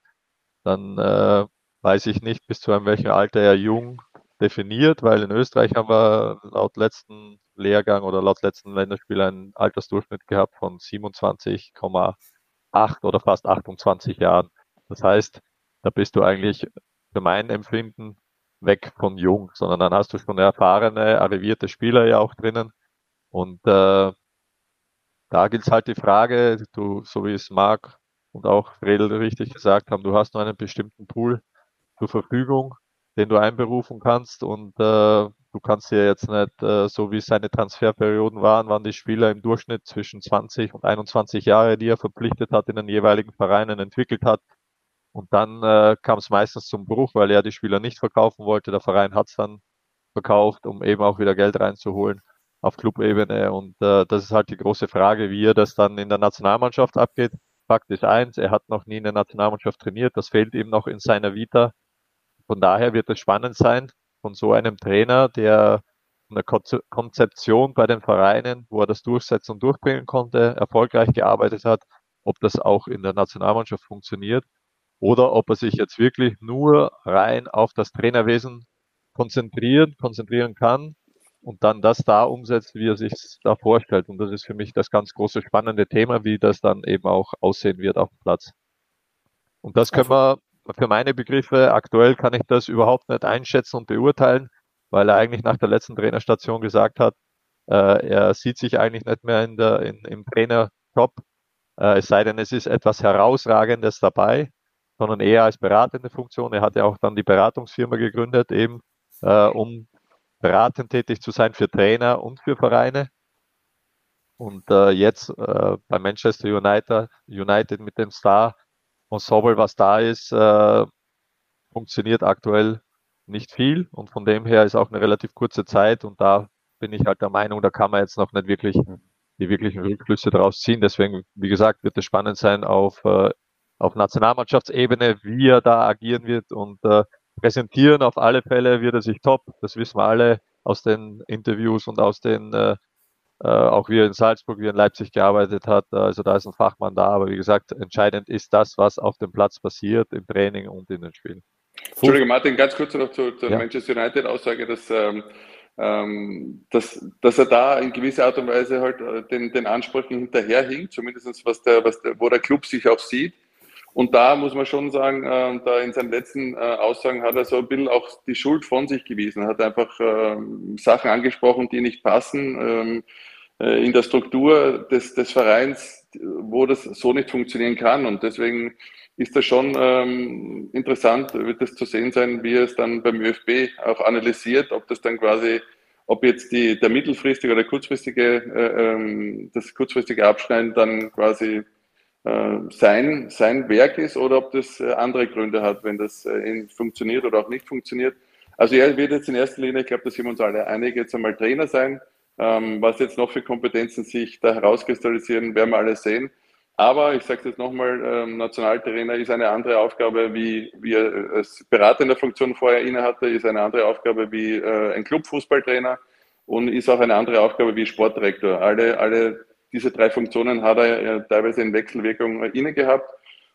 dann äh, weiß ich nicht, bis zu einem welchem Alter er jung definiert, weil in Österreich haben wir laut letzten Lehrgang oder laut letzten Länderspiel einen Altersdurchschnitt gehabt von 27,8 oder fast 28 Jahren. Das heißt, da bist du eigentlich für mein Empfinden weg von jung, sondern dann hast du schon erfahrene, arrivierte Spieler ja auch drinnen. Und äh, da gilt halt die Frage, du, so wie es Marc und auch Fredel richtig gesagt haben, du hast nur einen bestimmten Pool zur Verfügung, den du einberufen kannst und äh, du kannst ja jetzt nicht, äh, so wie seine Transferperioden waren, waren die Spieler im Durchschnitt zwischen 20 und 21 Jahre, die er verpflichtet hat, in den jeweiligen Vereinen entwickelt hat. Und dann äh, kam es meistens zum Bruch, weil er die Spieler nicht verkaufen wollte. Der Verein hat es dann verkauft, um eben auch wieder Geld reinzuholen auf Clubebene. Und äh, das ist halt die große Frage, wie er das dann in der Nationalmannschaft abgeht. Fakt ist eins, er hat noch nie in der Nationalmannschaft trainiert. Das fehlt ihm noch in seiner Vita. Von daher wird es spannend sein, von so einem Trainer, der eine Konzeption bei den Vereinen, wo er das durchsetzen und durchbringen konnte, erfolgreich gearbeitet hat, ob das auch in der Nationalmannschaft funktioniert oder ob er sich jetzt wirklich nur rein auf das Trainerwesen konzentrieren, konzentrieren kann und dann das da umsetzt, wie er sich da vorstellt. Und das ist für mich das ganz große spannende Thema, wie das dann eben auch aussehen wird auf dem Platz. Und das können wir für meine Begriffe, aktuell kann ich das überhaupt nicht einschätzen und beurteilen, weil er eigentlich nach der letzten Trainerstation gesagt hat, äh, er sieht sich eigentlich nicht mehr in der, in, im Trainerjob, äh, es sei denn, es ist etwas Herausragendes dabei, sondern eher als beratende Funktion. Er hat ja auch dann die Beratungsfirma gegründet, eben äh, um beratend tätig zu sein für Trainer und für Vereine. Und äh, jetzt äh, bei Manchester United, United mit dem Star Ensemble, was da ist, äh, funktioniert aktuell nicht viel. Und von dem her ist auch eine relativ kurze Zeit. Und da bin ich halt der Meinung, da kann man jetzt noch nicht wirklich die wirklichen Rückschlüsse daraus ziehen. Deswegen, wie gesagt, wird es spannend sein auf, äh, auf Nationalmannschaftsebene, wie er da agieren wird. Und äh, präsentieren auf alle Fälle wird er sich top. Das wissen wir alle aus den Interviews und aus den, äh, äh, auch wie er in Salzburg, wie er in Leipzig gearbeitet hat. Also da ist ein Fachmann da. Aber wie gesagt, entscheidend ist das, was auf dem Platz passiert, im Training und in den Spielen. Entschuldige Martin, ganz kurz noch zur, zur ja. Manchester United-Aussage, dass ähm, ähm, dass, dass er da in gewisser Art und Weise halt äh, den, den Ansprüchen hinterherhinkt, zumindest was der, was der, wo der Club sich auch sieht. Und da muss man schon sagen, äh, da in seinen letzten äh, Aussagen hat er so ein bisschen auch die Schuld von sich gewiesen. Er hat einfach äh, Sachen angesprochen, die nicht passen ähm, äh, in der Struktur des, des Vereins, wo das so nicht funktionieren kann. Und deswegen ist das schon ähm, interessant, wird es zu sehen sein, wie er es dann beim ÖFB auch analysiert, ob das dann quasi, ob jetzt die, der mittelfristige oder kurzfristige, äh, ähm, das kurzfristige Abschneiden dann quasi sein, sein Werk ist oder ob das äh, andere Gründe hat, wenn das äh, funktioniert oder auch nicht funktioniert. Also er wird jetzt in erster Linie, ich glaube, da sind wir uns alle einig, jetzt einmal Trainer sein. Ähm, was jetzt noch für Kompetenzen sich da herauskristallisieren, werden wir alle sehen. Aber ich sage es jetzt nochmal, ähm, Nationaltrainer ist eine andere Aufgabe, wie, wie er als Berater in der Funktion vorher inne hatte, ist eine andere Aufgabe wie äh, ein Clubfußballtrainer und ist auch eine andere Aufgabe wie Sportdirektor. Alle, alle diese drei Funktionen hat er äh, teilweise in Wechselwirkung inne gehabt.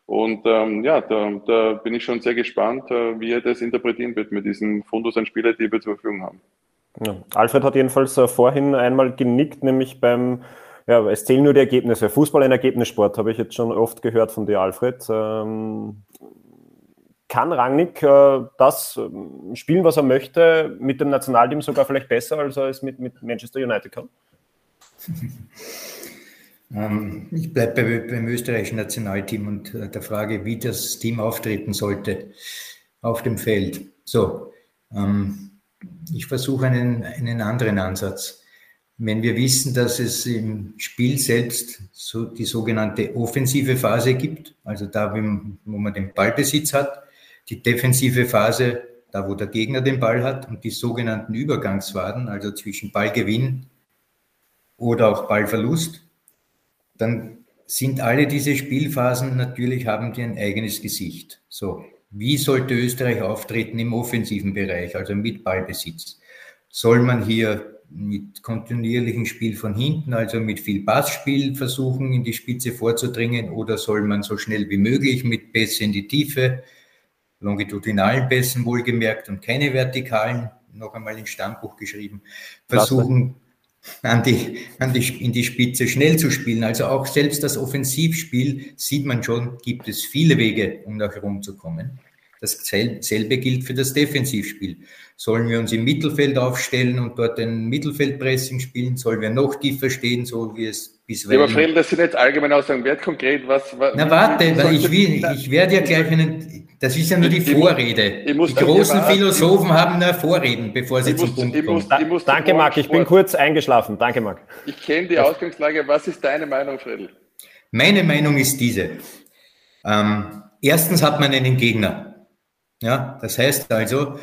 Und ähm, ja, da, da, bin ich schon sehr gespannt, äh, wie er das interpretieren wird mit diesem Fundus an Spieler, die wir zur Verfügung haben. Ja, Alfred hat jedenfalls äh, vorhin einmal genickt, nämlich beim ja, es zählen nur die Ergebnisse. Fußball ein Ergebnissport, habe ich jetzt schon oft gehört von dir, Alfred. Ähm, kann Rangnick äh, das ähm, spielen, was er möchte, mit dem Nationalteam sogar vielleicht besser, als er es mit, mit Manchester United kann? ähm, ich bleibe bei, beim österreichischen Nationalteam und äh, der Frage, wie das Team auftreten sollte auf dem Feld. So, ähm, ich versuche einen, einen anderen Ansatz. Wenn wir wissen, dass es im Spiel selbst so die sogenannte offensive Phase gibt, also da, wo man den Ballbesitz hat, die defensive Phase, da wo der Gegner den Ball hat und die sogenannten Übergangsphasen, also zwischen Ballgewinn oder auch Ballverlust, dann sind alle diese Spielphasen natürlich, haben die ein eigenes Gesicht. So, wie sollte Österreich auftreten im offensiven Bereich, also mit Ballbesitz? Soll man hier mit kontinuierlichem Spiel von hinten, also mit viel Passspiel versuchen, in die Spitze vorzudringen oder soll man so schnell wie möglich mit Pässe in die Tiefe, longitudinalen Pässen wohlgemerkt und keine vertikalen, noch einmal ins Stammbuch geschrieben, versuchen an die, an die, in die Spitze schnell zu spielen. Also auch selbst das Offensivspiel sieht man schon, gibt es viele Wege, um nach Rom zu kommen. Dasselbe gilt für das Defensivspiel. Sollen wir uns im Mittelfeld aufstellen und dort ein Mittelfeldpressing spielen? Sollen wir noch tiefer stehen, so wie es bisweilen... Ja, aber Fredel, das sind jetzt allgemein Aussagen. Wer konkret was... was Na warte, ich, will, ich werde ja gleich einen... Das ist ja nur die ich, Vorrede. Ich muss, die großen Philosophen haben nur Vorreden, bevor sie zum Punkt kommen. Muss, Danke, Marc. Ich bin kurz eingeschlafen. Danke, Marc. Ich kenne die Ausgangslage. Was ist deine Meinung, Fredel? Meine Meinung ist diese. Ähm, erstens hat man einen Gegner. Ja, das heißt also,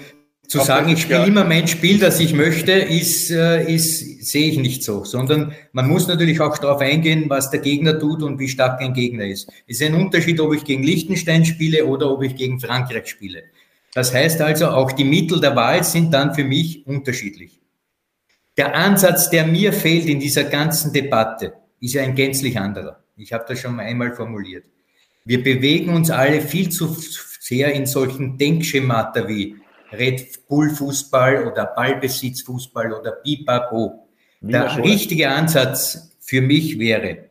zu sagen, ich spiele immer mein Spiel, das ich möchte, ist, äh, ist, sehe ich nicht so, sondern man muss natürlich auch darauf eingehen, was der Gegner tut und wie stark ein Gegner ist. Es ist ein Unterschied, ob ich gegen Liechtenstein spiele oder ob ich gegen Frankreich spiele. Das heißt also, auch die Mittel der Wahl sind dann für mich unterschiedlich. Der Ansatz, der mir fehlt in dieser ganzen Debatte, ist ja ein gänzlich anderer. Ich habe das schon einmal formuliert. Wir bewegen uns alle viel zu sehr in solchen Denkschemata wie Red Bull Fußball oder Ballbesitz Fußball oder Pipapo. Der richtige Ansatz für mich wäre,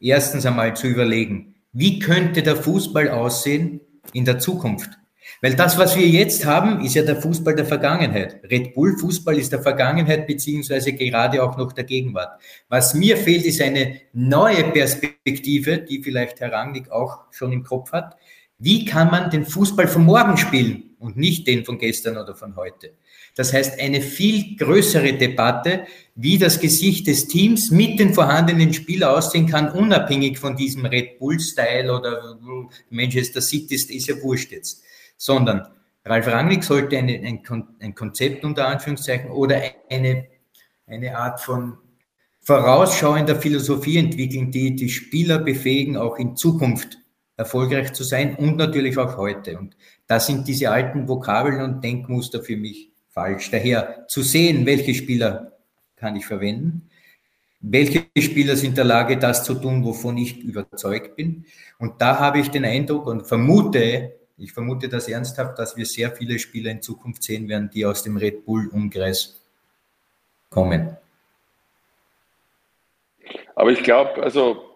erstens einmal zu überlegen, wie könnte der Fußball aussehen in der Zukunft? Weil das, was wir jetzt haben, ist ja der Fußball der Vergangenheit. Red Bull Fußball ist der Vergangenheit beziehungsweise gerade auch noch der Gegenwart. Was mir fehlt, ist eine neue Perspektive, die vielleicht Herr Rangnick auch schon im Kopf hat, wie kann man den Fußball von morgen spielen und nicht den von gestern oder von heute? Das heißt, eine viel größere Debatte, wie das Gesicht des Teams mit den vorhandenen Spielern aussehen kann, unabhängig von diesem Red Bull-Style oder Manchester City ist ja wurscht jetzt, sondern Ralf Rangnick sollte eine, ein, ein Konzept unter Anführungszeichen oder eine, eine Art von vorausschauender Philosophie entwickeln, die die Spieler befähigen, auch in Zukunft erfolgreich zu sein und natürlich auch heute. Und da sind diese alten Vokabeln und Denkmuster für mich falsch. Daher zu sehen, welche Spieler kann ich verwenden, welche Spieler sind in der Lage, das zu tun, wovon ich überzeugt bin. Und da habe ich den Eindruck und vermute, ich vermute das ernsthaft, dass wir sehr viele Spieler in Zukunft sehen werden, die aus dem Red Bull-Umkreis kommen. Aber ich glaube, also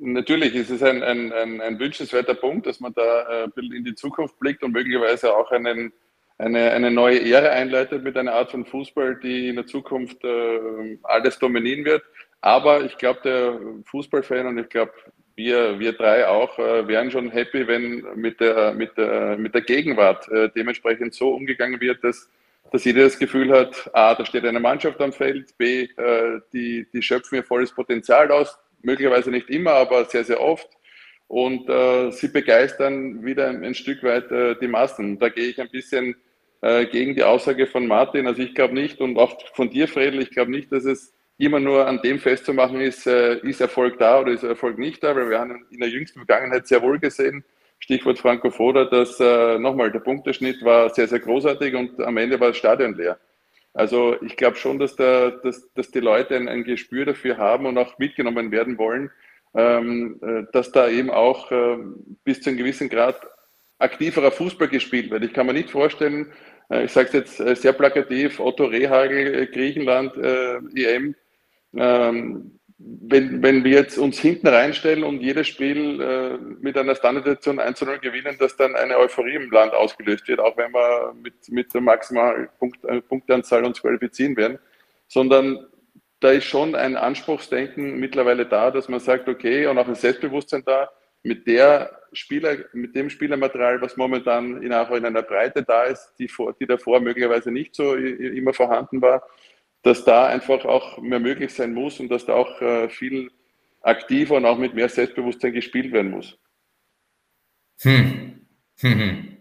natürlich ist es ein, ein, ein, ein, wünschenswerter Punkt, dass man da äh, ein bisschen in die Zukunft blickt und möglicherweise auch einen, eine, eine neue Ära einleitet mit einer Art von Fußball, die in der Zukunft äh, alles dominieren wird. Aber ich glaube, der Fußballfan und ich glaube, wir, wir drei auch, äh, wären schon happy, wenn mit der, mit der, mit der Gegenwart äh, dementsprechend so umgegangen wird, dass, dass jeder das Gefühl hat, A, da steht eine Mannschaft am Feld, B, äh, die, die schöpfen ihr volles Potenzial aus, möglicherweise nicht immer, aber sehr, sehr oft. Und äh, sie begeistern wieder ein, ein Stück weit äh, die Massen. Da gehe ich ein bisschen äh, gegen die Aussage von Martin. Also ich glaube nicht und auch von dir, Fredel, ich glaube nicht, dass es immer nur an dem festzumachen ist, äh, ist Erfolg da oder ist Erfolg nicht da, weil wir haben in der jüngsten Vergangenheit sehr wohl gesehen, Stichwort Franco Foda, dass äh, nochmal der Punkteschnitt war sehr, sehr großartig und am Ende war das Stadion leer. Also ich glaube schon, dass, der, dass, dass die Leute ein, ein, Gespür dafür haben und auch mitgenommen werden wollen, ähm, äh, dass da eben auch äh, bis zu einem gewissen Grad aktiverer Fußball gespielt wird. Ich kann mir nicht vorstellen, äh, ich sage es jetzt äh, sehr plakativ, Otto Rehagel, äh, Griechenland, EM, ähm, wenn, wenn wir jetzt uns hinten reinstellen und jedes Spiel äh, mit einer Standardsituation 1 zu 0 gewinnen, dass dann eine Euphorie im Land ausgelöst wird, auch wenn wir mit, mit der maximalen Punkt, äh, Punkteanzahl uns qualifizieren werden, sondern da ist schon ein Anspruchsdenken mittlerweile da, dass man sagt, okay, und auch ein Selbstbewusstsein da, mit der Spieler, mit dem Spielermaterial, was momentan in, auch in einer Breite da ist, die, vor, die davor möglicherweise nicht so immer vorhanden war, dass da einfach auch mehr möglich sein muss und dass da auch äh, viel aktiver und auch mit mehr Selbstbewusstsein gespielt werden muss. Hm. Hm. hm.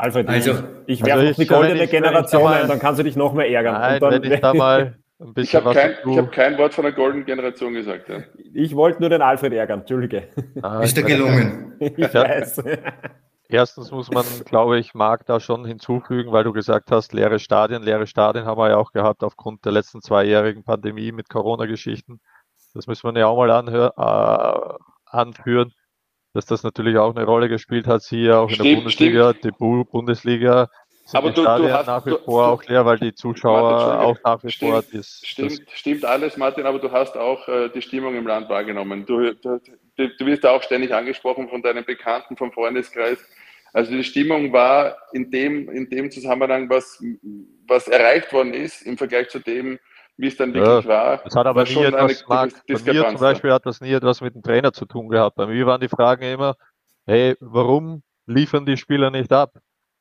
Alfred, also, ich, ich werfe also die goldene ich, Generation mal, und dann kannst du dich noch mehr ärgern. Nein, dann, wenn ich da mal ein bisschen ich habe kein, hab kein, Wort von der goldenen Generation gesagt. Ja. Ich wollte nur den Alfred ärgern, Entschuldige. Ah, ist dir gelungen? ich weiß. Erstens muss man, glaube ich, Marc da schon hinzufügen, weil du gesagt hast, leere Stadien. Leere Stadien haben wir ja auch gehabt aufgrund der letzten zweijährigen Pandemie mit Corona-Geschichten. Das müssen wir ja auch mal anhör, äh, anführen, dass das natürlich auch eine Rolle gespielt hat. Sie auch in stimmt, der Bundesliga, stimmt. die Bundesliga sind Aber du, du hast, nach wie du, vor auch leer, weil die Zuschauer Martin, auch nach wie stimmt, vor. Das, stimmt, das stimmt alles, Martin, aber du hast auch äh, die Stimmung im Land wahrgenommen. Du, du, du wirst auch ständig angesprochen von deinen Bekannten, vom Freundeskreis. Also die Stimmung war in dem, in dem Zusammenhang, was, was erreicht worden ist, im Vergleich zu dem, wie es dann wirklich ja, war. Das hat aber nie etwas, Marc, bei mir zum Beispiel hat das nie etwas mit dem Trainer zu tun gehabt. Bei mir waren die Fragen immer, hey, warum liefern die Spieler nicht ab?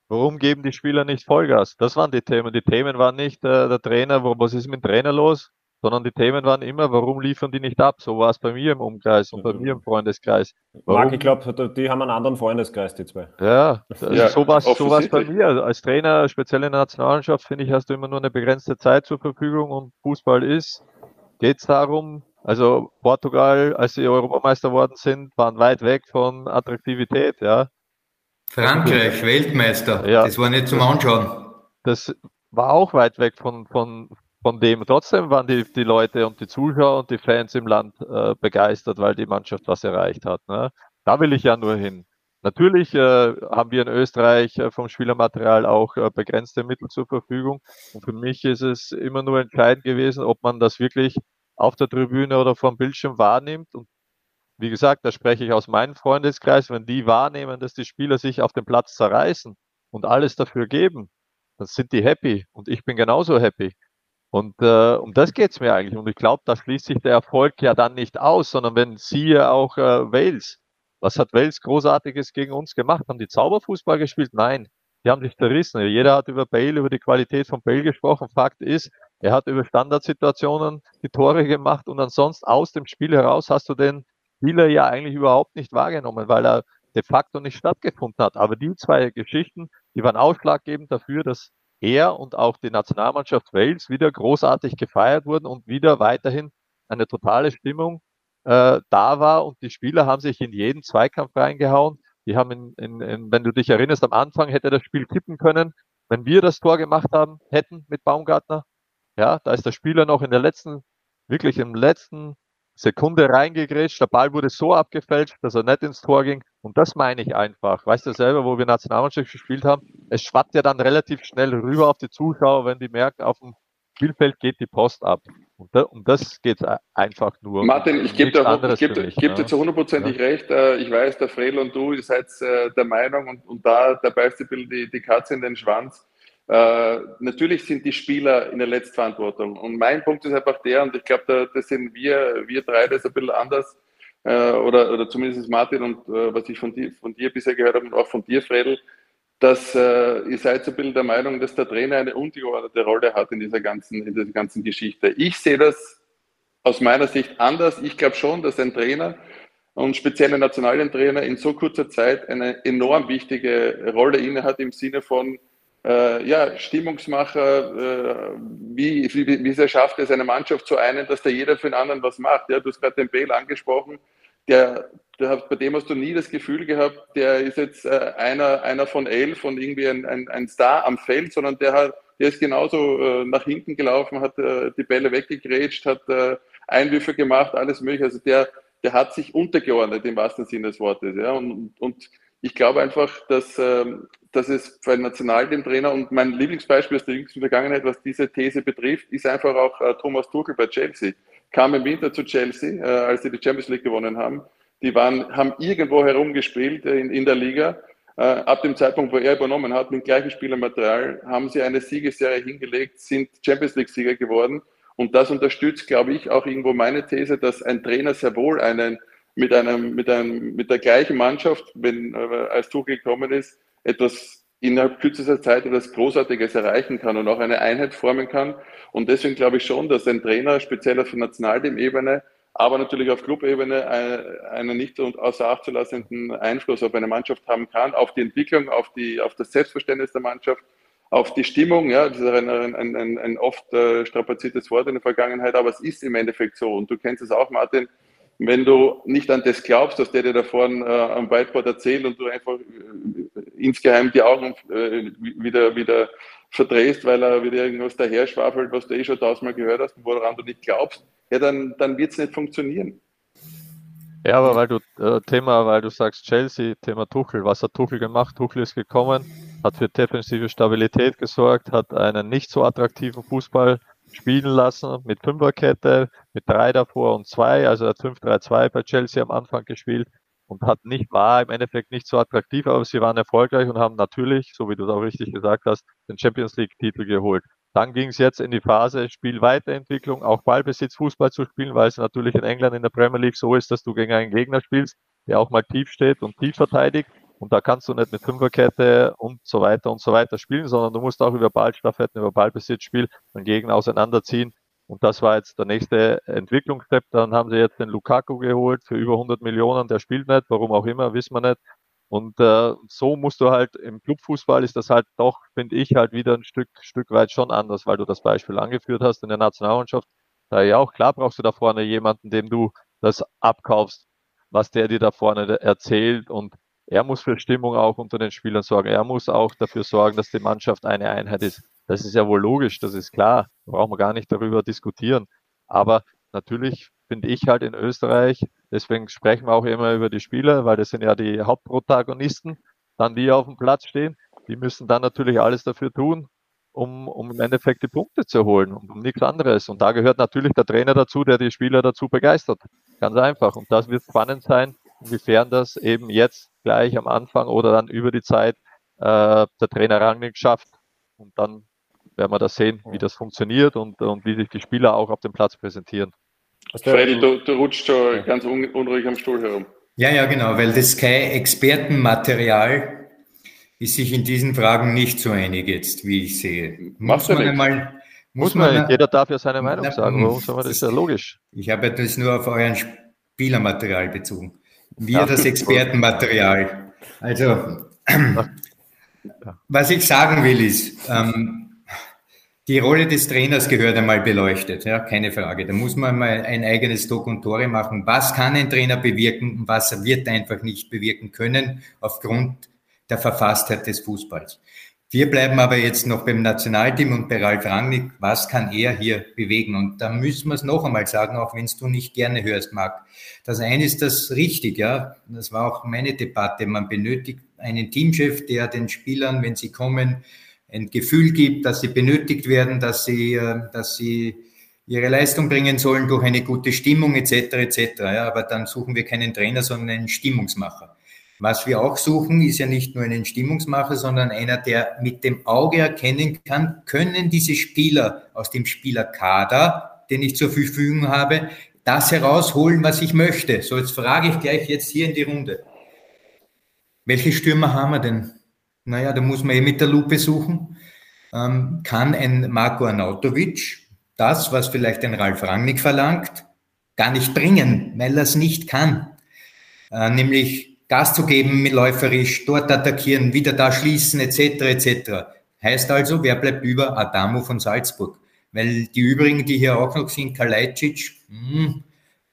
Warum geben die Spieler nicht Vollgas? Das waren die Themen. Die Themen waren nicht äh, der Trainer, wo, was ist mit dem Trainer los? Sondern die Themen waren immer, warum liefern die nicht ab? So war es bei mir im Umkreis und bei mir im Freundeskreis. Warum? Marc, ich glaube, die haben einen anderen Freundeskreis, die zwei. Ja, also ja so war es bei mir. Als Trainer, speziell in der Nationalmannschaft, finde ich, hast du immer nur eine begrenzte Zeit zur Verfügung und Fußball ist, geht es darum, also Portugal, als sie Europameister worden sind, waren weit weg von Attraktivität, ja. Frankreich, Weltmeister, ja, das war nicht zum Anschauen. Das war auch weit weg von, von, von dem trotzdem waren die, die Leute und die Zuschauer und die Fans im Land äh, begeistert, weil die Mannschaft was erreicht hat. Ne? Da will ich ja nur hin. Natürlich äh, haben wir in Österreich äh, vom Spielermaterial auch äh, begrenzte Mittel zur Verfügung. Und für mich ist es immer nur entscheidend gewesen, ob man das wirklich auf der Tribüne oder vom Bildschirm wahrnimmt. Und wie gesagt, da spreche ich aus meinem Freundeskreis, wenn die wahrnehmen, dass die Spieler sich auf dem Platz zerreißen und alles dafür geben, dann sind die happy und ich bin genauso happy. Und äh, um das geht's mir eigentlich. Und ich glaube, da schließt sich der Erfolg ja dann nicht aus, sondern wenn siehe auch äh, Wales. Was hat Wales Großartiges gegen uns gemacht? Haben die Zauberfußball gespielt? Nein. Die haben sich zerrissen. Jeder hat über Bale, über die Qualität von Bale gesprochen. Fakt ist, er hat über Standardsituationen die Tore gemacht und ansonsten aus dem Spiel heraus hast du den Spieler ja eigentlich überhaupt nicht wahrgenommen, weil er de facto nicht stattgefunden hat. Aber die zwei Geschichten, die waren ausschlaggebend dafür, dass er und auch die Nationalmannschaft Wales wieder großartig gefeiert wurden und wieder weiterhin eine totale Stimmung äh, da war und die Spieler haben sich in jeden Zweikampf reingehauen. Die haben, in, in, in, wenn du dich erinnerst, am Anfang hätte das Spiel kippen können, wenn wir das Tor gemacht haben, hätten mit Baumgartner. Ja, da ist der Spieler noch in der letzten, wirklich im letzten Sekunde reingegrätscht. Der Ball wurde so abgefälscht, dass er nicht ins Tor ging. Und das meine ich einfach. Weißt du selber, wo wir Nationalmannschaft gespielt haben? Es schwappt ja dann relativ schnell rüber auf die Zuschauer, wenn die merken, auf dem Spielfeld geht die Post ab. Und da, um das geht es einfach nur. Martin, ich gebe dir, ich geb, ich geb dir zu hundertprozentig ja. recht. Äh, ich weiß, der Fredel und du, ihr seid äh, der Meinung und, und da, da beißt ein bisschen die, die Katze in den Schwanz. Uh, natürlich sind die Spieler in der Letztverantwortung. Und mein Punkt ist einfach der, und ich glaube, da, das sind wir, wir drei das ein bisschen anders, uh, oder, oder zumindest Martin und uh, was ich von dir, von dir bisher gehört habe und auch von dir, Fredel, dass ihr seid so ein bisschen der Meinung, dass der Trainer eine untergeordnete Rolle hat in dieser ganzen, in dieser ganzen Geschichte. Ich sehe das aus meiner Sicht anders. Ich glaube schon, dass ein Trainer und speziell ein Nationaltrainer in so kurzer Zeit eine enorm wichtige Rolle innehat im Sinne von, äh, ja, Stimmungsmacher, äh, wie, wie, wie sehr schafft es, eine Mannschaft zu einen, dass da jeder für den anderen was macht. Ja, du hast gerade den Bale angesprochen, der, der bei dem hast du nie das Gefühl gehabt, der ist jetzt äh, einer, einer von elf und irgendwie ein, ein, ein Star am Feld, sondern der hat, der ist genauso äh, nach hinten gelaufen, hat äh, die Bälle weggegrätscht, hat äh, Einwürfe gemacht, alles mögliche. Also der, der hat sich untergeordnet im wahrsten Sinne des Wortes. Ja? Und, und ich glaube einfach, dass, ähm, dass es für einen Nationalteamtrainer und mein Lieblingsbeispiel aus der jüngsten Vergangenheit, was diese These betrifft, ist einfach auch äh, Thomas Tuchel bei Chelsea. Kam im Winter zu Chelsea, äh, als sie die Champions League gewonnen haben. Die waren, haben irgendwo herumgespielt in, in der Liga. Äh, ab dem Zeitpunkt, wo er übernommen hat, mit gleichem Spielermaterial, haben sie eine Siegesserie hingelegt, sind Champions League-Sieger geworden. Und das unterstützt, glaube ich, auch irgendwo meine These, dass ein Trainer sehr wohl einen mit einem, mit einem, mit der gleichen Mannschaft, wenn äh, als Tuchel gekommen ist, etwas innerhalb kürzester Zeit etwas Großartiges erreichen kann und auch eine Einheit formen kann. Und deswegen glaube ich schon, dass ein Trainer, speziell auf Nationalteam-Ebene, aber natürlich auf Clubebene einen nicht außer Acht zu lassenden Einfluss auf eine Mannschaft haben kann, auf die Entwicklung, auf, die, auf das Selbstverständnis der Mannschaft, auf die Stimmung. Ja, das ist ein, ein, ein, ein oft äh, strapaziertes Wort in der Vergangenheit, aber es ist im Endeffekt so. Und du kennst es auch, Martin, wenn du nicht an das glaubst, dass der dir da vorne äh, am Whiteboard erzählt und du einfach äh, insgeheim die Augen äh, wieder, wieder verdrehst, weil er wieder irgendwas daher schwafelt, was du eh schon tausendmal gehört hast und woran du nicht glaubst, ja, dann, dann wird es nicht funktionieren. Ja, aber weil du äh, Thema, weil du sagst Chelsea, Thema Tuchel, was hat Tuchel gemacht? Tuchel ist gekommen, hat für defensive Stabilität gesorgt, hat einen nicht so attraktiven Fußball spielen lassen mit Fünferkette, mit drei davor und zwei. Also er hat 5-3-2 bei Chelsea am Anfang gespielt und hat nicht, war im Endeffekt nicht so attraktiv, aber sie waren erfolgreich und haben natürlich, so wie du es auch richtig gesagt hast, den Champions League Titel geholt. Dann ging es jetzt in die Phase Spielweiterentwicklung, auch Ballbesitz, Fußball zu spielen, weil es natürlich in England in der Premier League so ist, dass du gegen einen Gegner spielst, der auch mal tief steht und tief verteidigt. Und da kannst du nicht mit Fünferkette und so weiter und so weiter spielen, sondern du musst auch über Ballstaffetten, über Ballbesitzspiel den Gegner auseinanderziehen. Und das war jetzt der nächste Entwicklungsstep. Dann haben sie jetzt den Lukaku geholt für über 100 Millionen. Der spielt nicht, warum auch immer, wissen wir nicht. Und äh, so musst du halt im Clubfußball ist das halt doch, finde ich, halt wieder ein Stück, Stück weit schon anders, weil du das Beispiel angeführt hast in der Nationalmannschaft. Da ja auch klar brauchst du da vorne jemanden, dem du das abkaufst, was der dir da vorne erzählt und er muss für Stimmung auch unter den Spielern sorgen. Er muss auch dafür sorgen, dass die Mannschaft eine Einheit ist. Das ist ja wohl logisch, das ist klar. Da brauchen wir gar nicht darüber diskutieren. Aber natürlich finde ich halt in Österreich, deswegen sprechen wir auch immer über die Spieler, weil das sind ja die Hauptprotagonisten, dann die auf dem Platz stehen. Die müssen dann natürlich alles dafür tun, um, um im Endeffekt die Punkte zu holen und um nichts anderes. Und da gehört natürlich der Trainer dazu, der die Spieler dazu begeistert. Ganz einfach. Und das wird spannend sein, inwiefern das eben jetzt gleich am Anfang oder dann über die Zeit äh, der Trainer Rangnick schafft. Und dann werden wir das sehen, wie das funktioniert und, und wie sich die Spieler auch auf dem Platz präsentieren. Freddy, du, du rutscht schon ganz un, unruhig am Stuhl herum. Ja, ja, genau, weil das Sky-Expertenmaterial ist sich in diesen Fragen nicht so einig jetzt, wie ich sehe. Muss man einmal, muss man, man, jeder darf ja seine Meinung na, sagen. Warum soll man das? ist ja logisch. Ich habe das nur auf euren Spielermaterial bezogen. Wir das Expertenmaterial. Also, was ich sagen will ist, ähm, die Rolle des Trainers gehört einmal beleuchtet, ja, keine Frage. Da muss man mal ein eigenes Doc und Tore machen. Was kann ein Trainer bewirken und was wird er einfach nicht bewirken können aufgrund der Verfasstheit des Fußballs. Wir bleiben aber jetzt noch beim Nationalteam und bei Ralf Rangnick. Was kann er hier bewegen? Und da müssen wir es noch einmal sagen, auch wenn es du nicht gerne hörst, Marc. Das eine ist das richtig, ja. Das war auch meine Debatte. Man benötigt einen Teamchef, der den Spielern, wenn sie kommen, ein Gefühl gibt, dass sie benötigt werden, dass sie, äh, dass sie ihre Leistung bringen sollen durch eine gute Stimmung etc. etc. Ja, aber dann suchen wir keinen Trainer, sondern einen Stimmungsmacher. Was wir auch suchen, ist ja nicht nur einen Stimmungsmacher, sondern einer, der mit dem Auge erkennen kann, können diese Spieler aus dem Spielerkader, den ich zur Verfügung habe, das herausholen, was ich möchte. So, jetzt frage ich gleich jetzt hier in die Runde. Welche Stürmer haben wir denn? Naja, da muss man eh mit der Lupe suchen. Ähm, kann ein Marco Arnautovic das, was vielleicht ein Ralf Rangnick verlangt, gar nicht bringen, weil er es nicht kann. Äh, nämlich Gas zu geben, mit läuferisch, dort attackieren, wieder da schließen, etc., etc. Heißt also, wer bleibt über? Adamo von Salzburg. Weil die übrigen, die hier auch noch sind, Kalajdzic, hm,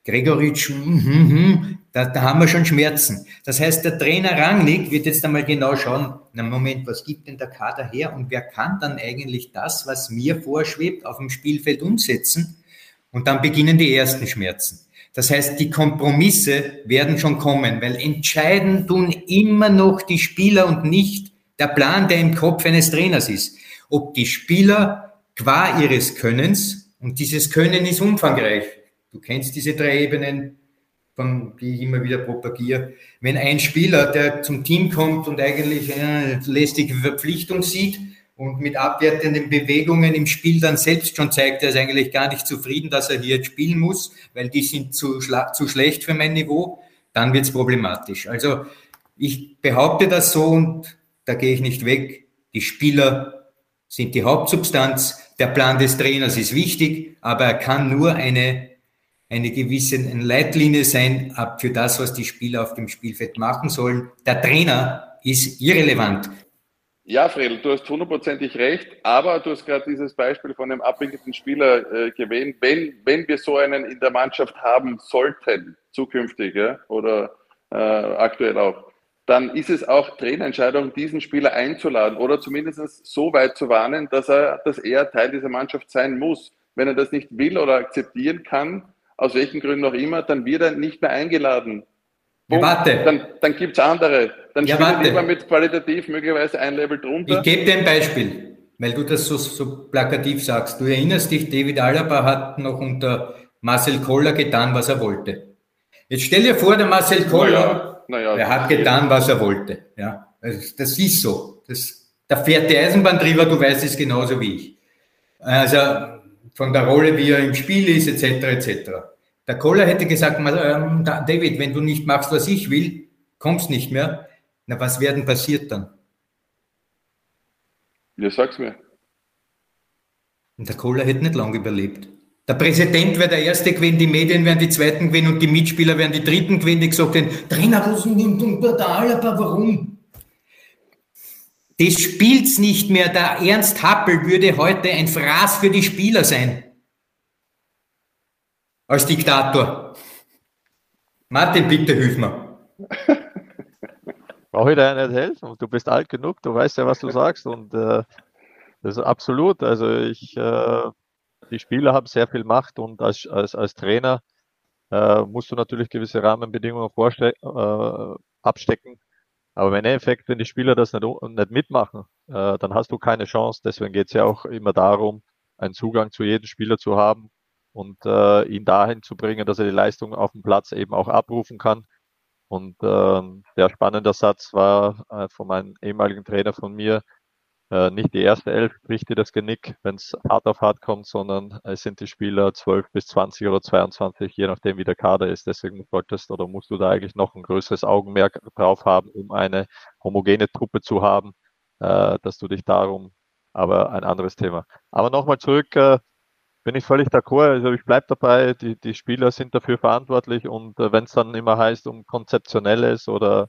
Gregoritsch, hm, hm, hm, da, da haben wir schon Schmerzen. Das heißt, der Trainer Rangnick wird jetzt einmal genau schauen, na Moment, was gibt denn der Kader her und wer kann dann eigentlich das, was mir vorschwebt, auf dem Spielfeld umsetzen? Und dann beginnen die ersten Schmerzen. Das heißt, die Kompromisse werden schon kommen, weil entscheiden tun immer noch die Spieler und nicht der Plan, der im Kopf eines Trainers ist. Ob die Spieler qua ihres Könnens, und dieses Können ist umfangreich, du kennst diese drei Ebenen, von, die ich immer wieder propagiere. Wenn ein Spieler, der zum Team kommt und eigentlich eine lästige Verpflichtung sieht, und mit abwertenden Bewegungen im Spiel dann selbst schon zeigt, er ist eigentlich gar nicht zufrieden, dass er hier jetzt spielen muss, weil die sind zu, zu schlecht für mein Niveau, dann wird es problematisch. Also ich behaupte das so und da gehe ich nicht weg. Die Spieler sind die Hauptsubstanz. Der Plan des Trainers ist wichtig, aber er kann nur eine, eine gewisse eine Leitlinie sein für das, was die Spieler auf dem Spielfeld machen sollen. Der Trainer ist irrelevant. Ja, Fredel, du hast hundertprozentig recht, aber du hast gerade dieses Beispiel von einem abwinkelnden Spieler äh, gewähnt. Wenn, wenn wir so einen in der Mannschaft haben sollten, zukünftig ja, oder äh, aktuell auch, dann ist es auch Trainerentscheidung, diesen Spieler einzuladen oder zumindest so weit zu warnen, dass er, dass er Teil dieser Mannschaft sein muss. Wenn er das nicht will oder akzeptieren kann, aus welchen Gründen auch immer, dann wird er nicht mehr eingeladen. Ja, warte. Dann, dann gibt es andere. Dann ja, spielen lieber mit qualitativ möglicherweise ein Level drunter. Ich gebe dir ein Beispiel, weil du das so, so plakativ sagst. Du erinnerst dich, David Alaba hat noch unter Marcel Koller getan, was er wollte. Jetzt stell dir vor, der Marcel Koller, naja, naja, er hat getan, was er wollte. Ja, das, das ist so. Das, der fährt die Eisenbahntrieber, du weißt es genauso wie ich. Also von der Rolle, wie er im Spiel ist, etc., etc. Der Koller hätte gesagt, ähm, David, wenn du nicht machst, was ich will, kommst nicht mehr. Na, was werden passiert dann? Ja, sag's mir. Und der Koller hätte nicht lange überlebt. Der Präsident wäre der Erste gewesen, die Medien wären die Zweiten gewesen und die Mitspieler wären die Dritten gewesen, die gesagt hätten, Trainer, was nimmt der Alaba, warum? Das spielt's nicht mehr. Der Ernst Happel würde heute ein Fraß für die Spieler sein als Diktator. Martin, bitte hilf mir. Brauche ich dir nicht helfen? Du bist alt genug, du weißt ja, was du sagst und äh, das ist absolut. Also ich, äh, die Spieler haben sehr viel Macht und als, als, als Trainer äh, musst du natürlich gewisse Rahmenbedingungen äh, abstecken. Aber im Endeffekt, wenn die Spieler das nicht, nicht mitmachen, äh, dann hast du keine Chance. Deswegen geht es ja auch immer darum, einen Zugang zu jedem Spieler zu haben, und äh, ihn dahin zu bringen, dass er die Leistung auf dem Platz eben auch abrufen kann. Und äh, der spannende Satz war äh, von meinem ehemaligen Trainer von mir, äh, nicht die erste Elf bricht dir das Genick, wenn es hart auf hart kommt, sondern es sind die Spieler 12 bis 20 oder 22, je nachdem wie der Kader ist. Deswegen solltest oder musst du da eigentlich noch ein größeres Augenmerk drauf haben, um eine homogene Truppe zu haben, äh, dass du dich darum, aber ein anderes Thema. Aber nochmal zurück, äh, bin ich völlig d'accord. Also ich bleibe dabei, die, die Spieler sind dafür verantwortlich und äh, wenn es dann immer heißt, um konzeptionelles oder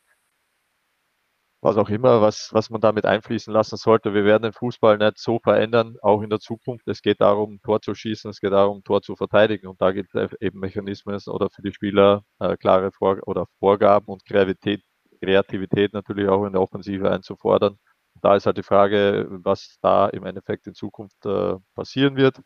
was auch immer, was, was man damit einfließen lassen sollte. Wir werden den Fußball nicht so verändern, auch in der Zukunft. Es geht darum, Tor zu schießen, es geht darum, Tor zu verteidigen. Und da gibt es eben Mechanismen oder für die Spieler äh, klare Vor oder Vorgaben und Kreativität, Kreativität natürlich auch in der Offensive einzufordern. Da ist halt die Frage, was da im Endeffekt in Zukunft äh, passieren wird.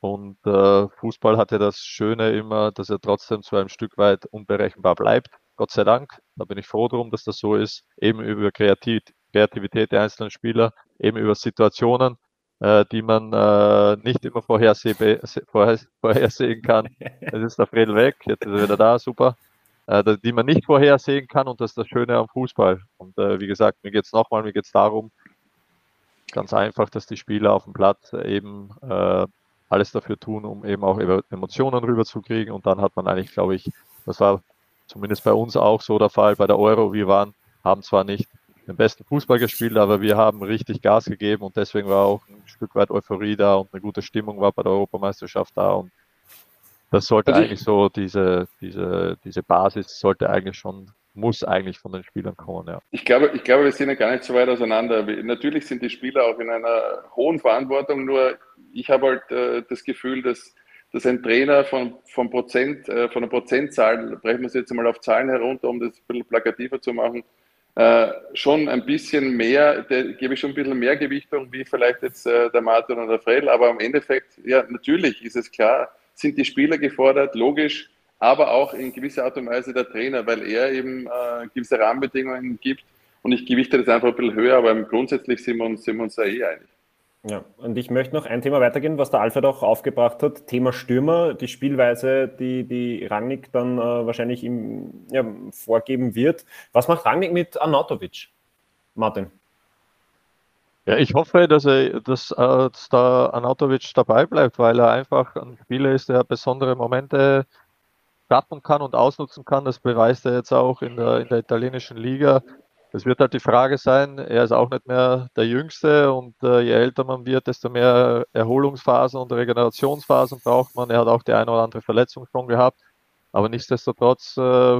Und äh, Fußball hat ja das Schöne immer, dass er trotzdem zu einem Stück weit unberechenbar bleibt. Gott sei Dank. Da bin ich froh drum, dass das so ist. Eben über Kreativ Kreativität der einzelnen Spieler, eben über Situationen, äh, die man äh, nicht immer vorhersehen, vorhersehen kann. Jetzt ist der Fredel weg, jetzt ist er wieder da, super. Äh, die man nicht vorhersehen kann und das ist das Schöne am Fußball. Und äh, wie gesagt, mir geht es nochmal, mir geht es darum, ganz einfach, dass die Spieler auf dem Platz eben äh, alles dafür tun, um eben auch Emotionen rüberzukriegen. Und dann hat man eigentlich, glaube ich, das war zumindest bei uns auch so der Fall bei der Euro. Wir waren, haben zwar nicht den besten Fußball gespielt, aber wir haben richtig Gas gegeben und deswegen war auch ein Stück weit Euphorie da und eine gute Stimmung war bei der Europameisterschaft da und das sollte also eigentlich so diese, diese, diese Basis sollte eigentlich schon muss eigentlich von den Spielern kommen, ja. Ich glaube, ich glaube, wir sind ja gar nicht so weit auseinander. Natürlich sind die Spieler auch in einer hohen Verantwortung, nur ich habe halt äh, das Gefühl, dass, dass ein Trainer von, von, Prozent, äh, von der Prozentzahl, brechen wir es jetzt mal auf Zahlen herunter, um das ein bisschen plakativer zu machen, äh, schon ein bisschen mehr, der gebe ich schon ein bisschen mehr Gewichtung, wie vielleicht jetzt äh, der Martin oder der Fredel, aber im Endeffekt, ja, natürlich ist es klar, sind die Spieler gefordert, logisch, aber auch in gewisser Art und Weise der Trainer, weil er eben äh, gewisse Rahmenbedingungen gibt und ich gewichte das einfach ein bisschen höher, aber grundsätzlich sind wir uns, sind wir uns da eh einig. Ja, und ich möchte noch ein Thema weitergehen, was der Alfred auch aufgebracht hat. Thema Stürmer, die Spielweise, die, die Rangnick dann äh, wahrscheinlich ihm ja, vorgeben wird. Was macht Rangnick mit Anatovic, Martin? Ja, ich hoffe, dass, er, dass, äh, dass der Anatovic dabei bleibt, weil er einfach ein Spieler ist, der besondere Momente schaffen kann und ausnutzen kann. Das beweist er jetzt auch in der, in der italienischen Liga. Es wird halt die Frage sein, er ist auch nicht mehr der Jüngste und äh, je älter man wird, desto mehr Erholungsphasen und Regenerationsphasen braucht man. Er hat auch die eine oder andere Verletzung schon gehabt. Aber nichtsdestotrotz äh,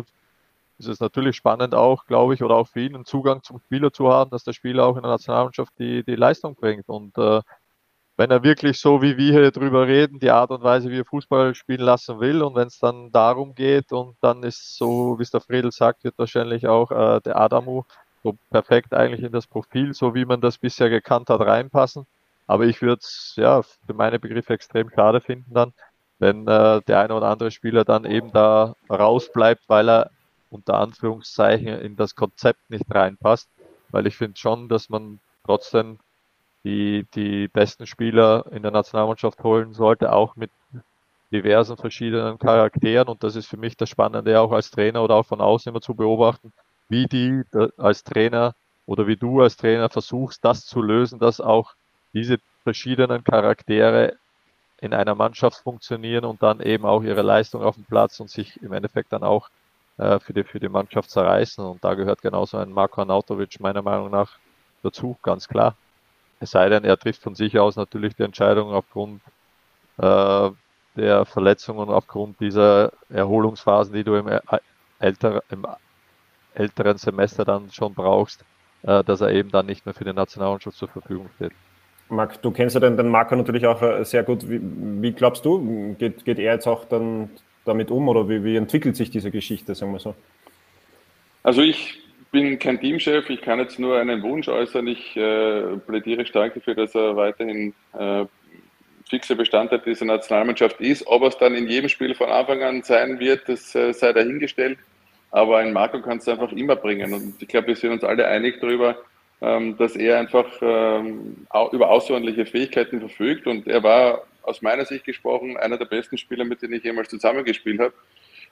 ist es natürlich spannend auch, glaube ich, oder auch für ihn einen Zugang zum Spieler zu haben, dass der Spieler auch in der Nationalmannschaft die, die Leistung bringt. Und äh, wenn er wirklich so, wie wir hier drüber reden, die Art und Weise, wie er Fußball spielen lassen will und wenn es dann darum geht und dann ist so, wie es der Friedel sagt, wird wahrscheinlich auch äh, der Adamu so perfekt eigentlich in das Profil, so wie man das bisher gekannt hat, reinpassen. Aber ich würde es ja für meine Begriffe extrem schade finden dann, wenn äh, der eine oder andere Spieler dann eben da rausbleibt, weil er unter Anführungszeichen in das Konzept nicht reinpasst. Weil ich finde schon, dass man trotzdem die, die besten Spieler in der Nationalmannschaft holen sollte, auch mit diversen verschiedenen Charakteren. Und das ist für mich das Spannende, auch als Trainer oder auch von außen immer zu beobachten, wie die als Trainer oder wie du als Trainer versuchst, das zu lösen, dass auch diese verschiedenen Charaktere in einer Mannschaft funktionieren und dann eben auch ihre Leistung auf dem Platz und sich im Endeffekt dann auch äh, für, die, für die Mannschaft zerreißen. Und da gehört genauso ein Marko Anautovic meiner Meinung nach dazu, ganz klar. Es sei denn, er trifft von sich aus natürlich die Entscheidung aufgrund äh, der Verletzungen, aufgrund dieser Erholungsphasen, die du im, äh, älter, im älteren Semester dann schon brauchst, äh, dass er eben dann nicht mehr für den Nationalmannschaft zur Verfügung steht. Marc, du kennst ja den, den Marco natürlich auch äh, sehr gut. Wie, wie glaubst du, geht, geht er jetzt auch dann damit um oder wie, wie entwickelt sich diese Geschichte, sagen wir so? Also ich bin kein Teamchef, ich kann jetzt nur einen Wunsch äußern. Ich äh, plädiere stark dafür, dass er weiterhin äh, fixer Bestandteil dieser Nationalmannschaft ist. Ob es dann in jedem Spiel von Anfang an sein wird, das äh, sei dahingestellt. Aber ein Marco kann es einfach immer bringen. Und ich glaube, wir sind uns alle einig darüber, ähm, dass er einfach ähm, über außerordentliche Fähigkeiten verfügt. Und er war aus meiner Sicht gesprochen einer der besten Spieler, mit denen ich jemals zusammengespielt habe.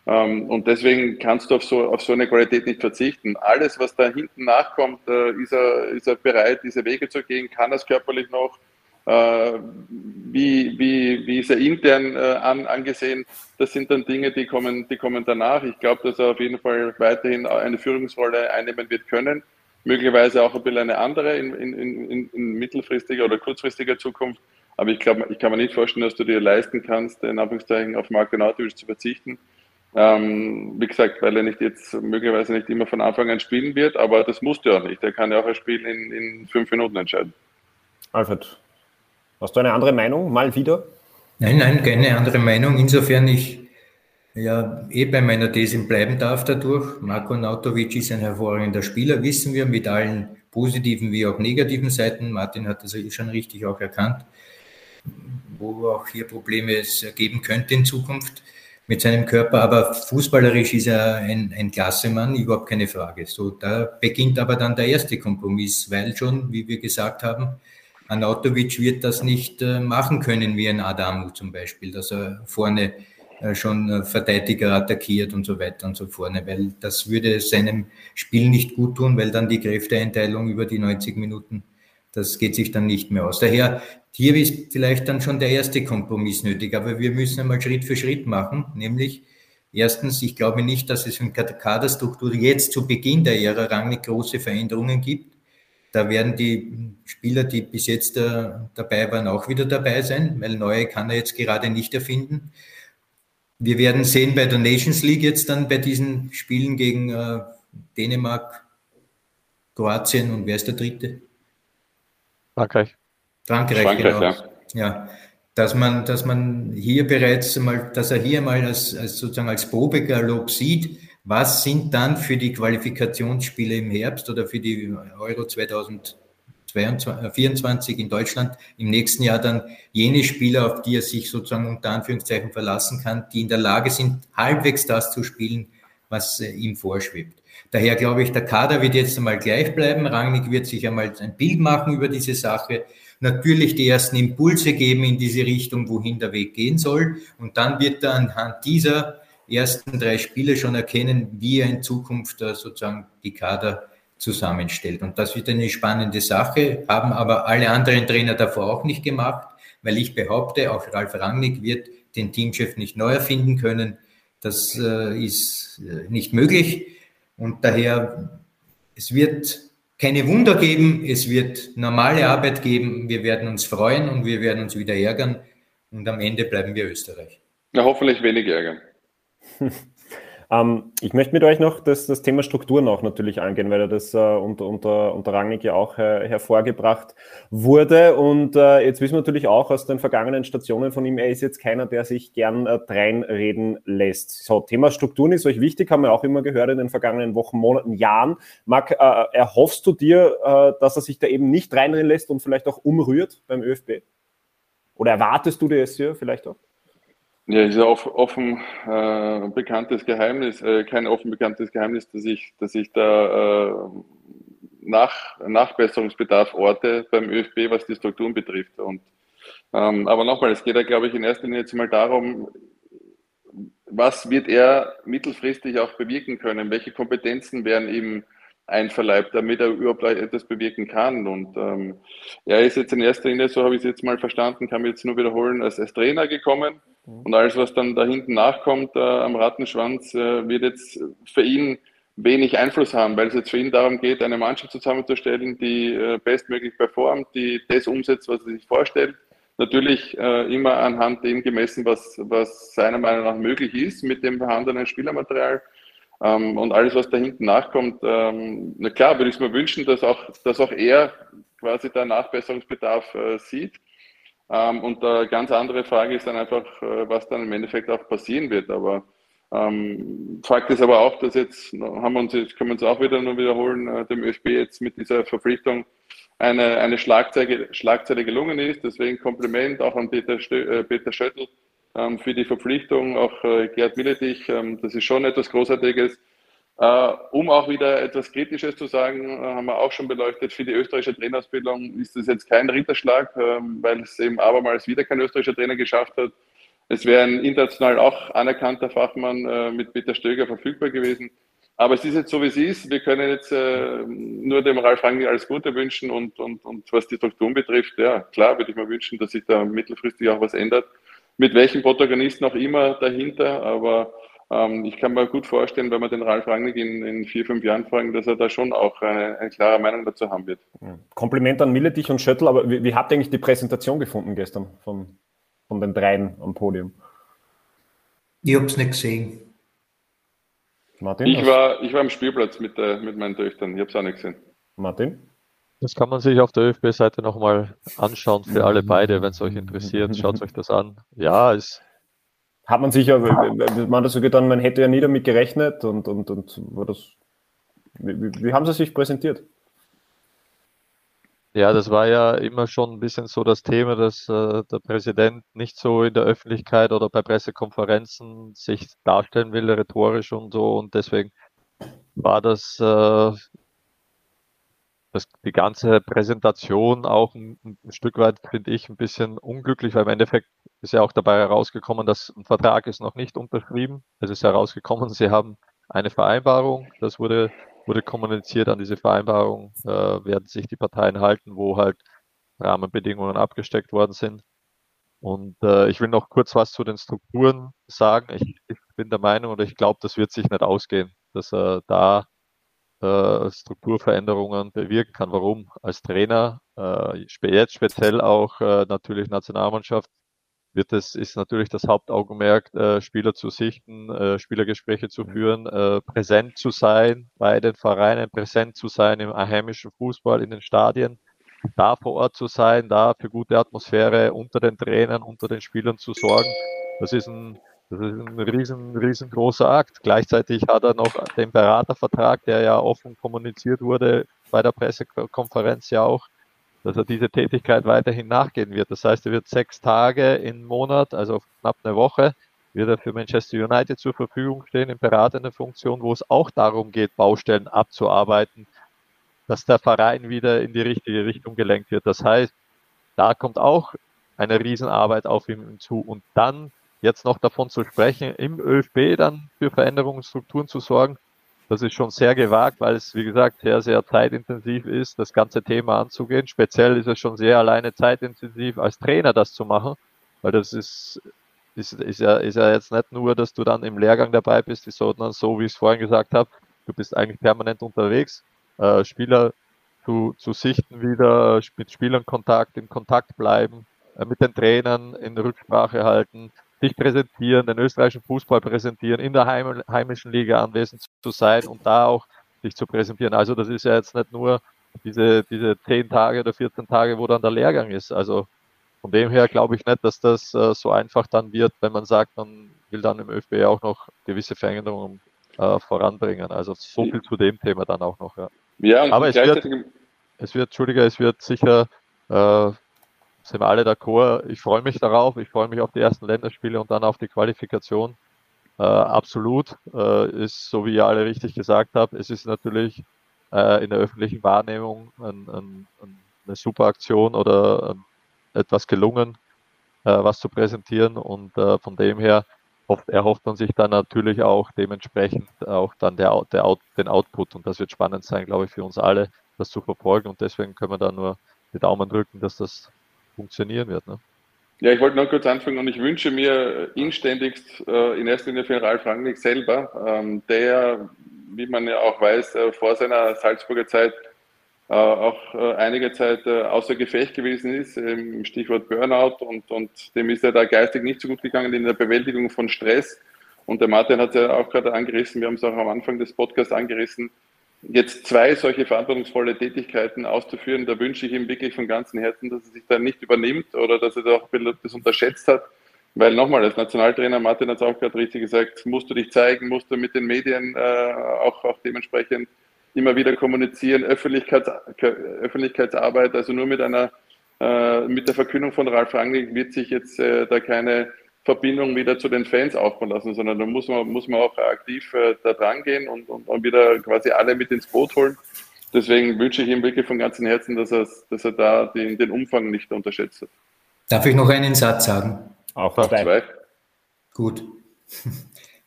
Ähm, und deswegen kannst du auf so, auf so eine Qualität nicht verzichten. Alles, was da hinten nachkommt, äh, ist, er, ist er bereit, diese Wege zu gehen, kann er es körperlich noch, äh, wie, wie, wie ist er intern äh, an, angesehen, das sind dann Dinge, die kommen, die kommen danach. Ich glaube, dass er auf jeden Fall weiterhin eine Führungsrolle einnehmen wird können, möglicherweise auch ein bisschen eine andere in, in, in, in mittelfristiger oder kurzfristiger Zukunft. Aber ich glaube, ich kann mir nicht vorstellen, dass du dir leisten kannst, in Anführungszeichen auf Marco Nautovic zu verzichten. Ähm, wie gesagt, weil er nicht jetzt möglicherweise nicht immer von Anfang an spielen wird, aber das musst du auch nicht. Er kann ja auch ein Spiel in, in fünf Minuten entscheiden. Alfred, hast du eine andere Meinung? Mal wieder? Nein, nein, keine andere Meinung. Insofern ich ja eh bei meiner These bleiben darf dadurch. Marko Nautovic ist ein hervorragender Spieler, wissen wir, mit allen positiven wie auch negativen Seiten. Martin hat das schon richtig auch erkannt, wo auch hier Probleme es geben könnte in Zukunft. Mit seinem Körper, aber fußballerisch ist er ein, ein Klassemann, überhaupt keine Frage. So, da beginnt aber dann der erste Kompromiss, weil schon, wie wir gesagt haben, Anatovic wird das nicht äh, machen können wie ein Adamu zum Beispiel, dass er vorne äh, schon äh, Verteidiger attackiert und so weiter und so vorne, weil das würde seinem Spiel nicht gut tun, weil dann die Kräfteeinteilung über die 90 Minuten, das geht sich dann nicht mehr aus. Daher, hier ist vielleicht dann schon der erste Kompromiss nötig, aber wir müssen einmal Schritt für Schritt machen, nämlich erstens, ich glaube nicht, dass es in der Kaderstruktur jetzt zu Beginn der Ära Rangnick große Veränderungen gibt. Da werden die Spieler, die bis jetzt äh, dabei waren, auch wieder dabei sein, weil neue kann er jetzt gerade nicht erfinden. Wir werden sehen bei der Nations League jetzt dann bei diesen Spielen gegen äh, Dänemark, Kroatien und wer ist der dritte? Frankreich. Frankreich, Frankreich genau. Ja. ja. Dass man, dass man hier bereits mal, dass er hier mal als, als sozusagen als Probegalopp sieht, was sind dann für die Qualifikationsspiele im Herbst oder für die Euro 2024 in Deutschland im nächsten Jahr dann jene Spieler, auf die er sich sozusagen unter Anführungszeichen verlassen kann, die in der Lage sind, halbwegs das zu spielen, was äh, ihm vorschwebt. Daher glaube ich, der Kader wird jetzt einmal gleich bleiben. Rangnick wird sich einmal ein Bild machen über diese Sache. Natürlich die ersten Impulse geben in diese Richtung, wohin der Weg gehen soll. Und dann wird er anhand dieser ersten drei Spiele schon erkennen, wie er in Zukunft äh, sozusagen die Kader zusammenstellt. Und das wird eine spannende Sache, haben aber alle anderen Trainer davor auch nicht gemacht, weil ich behaupte, auch Ralf Rangnick wird den Teamchef nicht neu erfinden können. Das äh, ist äh, nicht möglich. Und daher, es wird keine Wunder geben, es wird normale Arbeit geben, wir werden uns freuen und wir werden uns wieder ärgern und am Ende bleiben wir Österreich. Ja, hoffentlich wenig ärgern. Ähm, ich möchte mit euch noch das, das Thema Strukturen auch natürlich angehen, weil das äh, unter, unter, unter Rangnick ja auch äh, hervorgebracht wurde. Und äh, jetzt wissen wir natürlich auch aus den vergangenen Stationen von ihm, er ist jetzt keiner, der sich gern äh, reinreden lässt. So, Thema Strukturen ist euch wichtig, haben wir auch immer gehört in den vergangenen Wochen, Monaten, Jahren. Marc, äh, erhoffst du dir, äh, dass er sich da eben nicht reinreden lässt und vielleicht auch umrührt beim ÖFB? Oder erwartest du dir es hier vielleicht auch? Ja, ist ja offen äh, bekanntes Geheimnis, äh, kein offen bekanntes Geheimnis, dass ich, dass ich da äh, nach, Nachbesserungsbedarf orte beim ÖFB, was die Strukturen betrifft. Und, ähm, aber nochmal, es geht ja, glaube ich, in erster Linie jetzt mal darum, was wird er mittelfristig auch bewirken können? Welche Kompetenzen werden ihm einverleibt, damit er überhaupt etwas bewirken kann. Und ähm, er ist jetzt in erster Linie, so habe ich es jetzt mal verstanden, kann ich jetzt nur wiederholen, als, als Trainer gekommen. Mhm. Und alles, was dann da hinten nachkommt äh, am Rattenschwanz, äh, wird jetzt für ihn wenig Einfluss haben, weil es jetzt für ihn darum geht, eine Mannschaft zusammenzustellen, die äh, bestmöglich performt, die das umsetzt, was er sich vorstellt. Natürlich äh, immer anhand dem gemessen, was, was seiner Meinung nach möglich ist mit dem vorhandenen Spielermaterial. Ähm, und alles, was da hinten nachkommt, ähm, na klar, würde ich es mir wünschen, dass auch, dass auch er quasi da Nachbesserungsbedarf äh, sieht. Ähm, und eine ganz andere Frage ist dann einfach, äh, was dann im Endeffekt auch passieren wird. Aber ähm, Fakt ist aber auch, dass jetzt haben wir uns, jetzt können wir uns auch wieder nur wiederholen, äh, dem ÖFB jetzt mit dieser Verpflichtung eine, eine Schlagzeile, Schlagzeile gelungen ist. Deswegen Kompliment auch an Peter, Stö, äh, Peter Schöttl für die Verpflichtung, auch äh, Gerd Milletich. Ähm, das ist schon etwas Großartiges. Uh, um auch wieder etwas Kritisches zu sagen, uh, haben wir auch schon beleuchtet, für die österreichische Trainerausbildung ist das jetzt kein Ritterschlag, uh, weil es eben abermals wieder kein österreichischer Trainer geschafft hat. Es wäre ein international auch anerkannter Fachmann äh, mit Peter Stöger verfügbar gewesen. Aber es ist jetzt so, wie es ist. Wir können jetzt äh, nur dem Ralf Rangnick alles Gute wünschen und, und, und was die Strukturen betrifft, ja, klar würde ich mir wünschen, dass sich da mittelfristig auch was ändert. Mit welchen Protagonisten auch immer dahinter, aber ähm, ich kann mir gut vorstellen, wenn wir den Ralf Rangnick in, in, vier, fünf Jahren fragen, dass er da schon auch eine, eine klare Meinung dazu haben wird. Kompliment an Milletich und Schöttl, aber wie, wie, habt ihr eigentlich die Präsentation gefunden gestern von, von den dreien am Podium? Ich habe es nicht gesehen. Martin? Ich war, ich war am Spielplatz mit, äh, mit meinen Töchtern, ich habe es auch nicht gesehen. Martin? Das kann man sich auf der ÖFB-Seite nochmal anschauen für alle beide, wenn es euch interessiert. Schaut euch das an. Ja, es hat man sicher, man das so getan, man hätte ja nie damit gerechnet und, und, und war das, wie, wie haben sie sich präsentiert? Ja, das war ja immer schon ein bisschen so das Thema, dass äh, der Präsident nicht so in der Öffentlichkeit oder bei Pressekonferenzen sich darstellen will, rhetorisch und so. Und deswegen war das, äh, das die ganze Präsentation auch ein, ein Stück weit, finde ich, ein bisschen unglücklich, weil im Endeffekt ist ja auch dabei herausgekommen, dass ein Vertrag ist noch nicht unterschrieben. Es ist herausgekommen, sie haben eine Vereinbarung, das wurde wurde kommuniziert, an diese Vereinbarung äh, werden sich die Parteien halten, wo halt Rahmenbedingungen abgesteckt worden sind. Und äh, ich will noch kurz was zu den Strukturen sagen. Ich, ich bin der Meinung oder ich glaube, das wird sich nicht ausgehen, dass er da äh, Strukturveränderungen bewirken kann. Warum? Als Trainer, äh, jetzt speziell auch äh, natürlich Nationalmannschaft, wird es, ist natürlich das Hauptaugenmerk, äh, Spieler zu sichten, äh, Spielergespräche zu führen, äh, präsent zu sein bei den Vereinen, präsent zu sein im heimischen Fußball, in den Stadien, da vor Ort zu sein, da für gute Atmosphäre unter den Trainern, unter den Spielern zu sorgen. Das ist ein, das ist ein riesen, riesengroßer Akt. Gleichzeitig hat er noch den Beratervertrag, der ja offen kommuniziert wurde bei der Pressekonferenz ja auch, dass er diese Tätigkeit weiterhin nachgehen wird. Das heißt, er wird sechs Tage im Monat, also knapp eine Woche, wird er für Manchester United zur Verfügung stehen in beratender Funktion, wo es auch darum geht, Baustellen abzuarbeiten, dass der Verein wieder in die richtige Richtung gelenkt wird. Das heißt, da kommt auch eine Riesenarbeit auf ihm zu. Und dann jetzt noch davon zu sprechen, im ÖFB dann für Veränderungen, Strukturen zu sorgen, das ist schon sehr gewagt, weil es, wie gesagt, sehr, sehr zeitintensiv ist, das ganze Thema anzugehen. Speziell ist es schon sehr alleine zeitintensiv, als Trainer das zu machen, weil das ist, ist, ist, ja, ist ja jetzt nicht nur, dass du dann im Lehrgang dabei bist, sondern so, wie ich es vorhin gesagt habe, du bist eigentlich permanent unterwegs, äh, Spieler zu, zu sichten wieder, mit Spielern Kontakt, in Kontakt bleiben, äh, mit den Trainern in Rücksprache halten, sich präsentieren, den österreichischen Fußball präsentieren, in der heim, heimischen Liga anwesend zu sein und da auch sich zu präsentieren. Also das ist ja jetzt nicht nur diese, diese 10 Tage oder 14 Tage, wo dann der Lehrgang ist. Also von dem her glaube ich nicht, dass das äh, so einfach dann wird, wenn man sagt, man will dann im ÖFB auch noch gewisse Veränderungen äh, voranbringen. Also so viel zu dem Thema dann auch noch. Ja, ja aber es wird, es wird, Entschuldige, es wird sicher äh, sind wir alle d'accord. Ich freue mich darauf. Ich freue mich auf die ersten Länderspiele und dann auf die Qualifikation. Äh, absolut. Äh, ist, so wie ihr alle richtig gesagt habt, es ist natürlich äh, in der öffentlichen Wahrnehmung ein, ein, eine super Aktion oder etwas gelungen, äh, was zu präsentieren. Und äh, von dem her hofft, erhofft man sich dann natürlich auch dementsprechend auch dann der, der Out, den Output. Und das wird spannend sein, glaube ich, für uns alle, das zu verfolgen. Und deswegen können wir da nur die Daumen drücken, dass das funktionieren wird. Ne? Ja, ich wollte noch kurz anfangen und ich wünsche mir inständigst äh, in erster Linie für Ralf Rangnick selber, ähm, der, wie man ja auch weiß, äh, vor seiner Salzburger Zeit äh, auch äh, einige Zeit äh, außer Gefecht gewesen ist, im Stichwort Burnout und, und dem ist er da geistig nicht so gut gegangen in der Bewältigung von Stress. Und der Martin hat es ja auch gerade angerissen, wir haben es auch am Anfang des Podcasts angerissen, jetzt zwei solche verantwortungsvolle Tätigkeiten auszuführen, da wünsche ich ihm wirklich von ganzem Herzen, dass er sich da nicht übernimmt oder dass er da auch das unterschätzt hat. Weil nochmal, als Nationaltrainer, Martin hat es auch gerade richtig gesagt, musst du dich zeigen, musst du mit den Medien äh, auch, auch dementsprechend immer wieder kommunizieren, Öffentlichkeits, Öffentlichkeitsarbeit, also nur mit einer, äh, mit der Verkündung von Ralf Rangnick wird sich jetzt äh, da keine Verbindung wieder zu den Fans aufbauen lassen, sondern da muss man, muss man auch aktiv äh, da dran gehen und, und, und, wieder quasi alle mit ins Boot holen. Deswegen wünsche ich ihm wirklich von ganzem Herzen, dass er, dass er da den, den Umfang nicht unterschätzt hat. Darf ich noch einen Satz sagen? Auch zwei. zwei. Gut.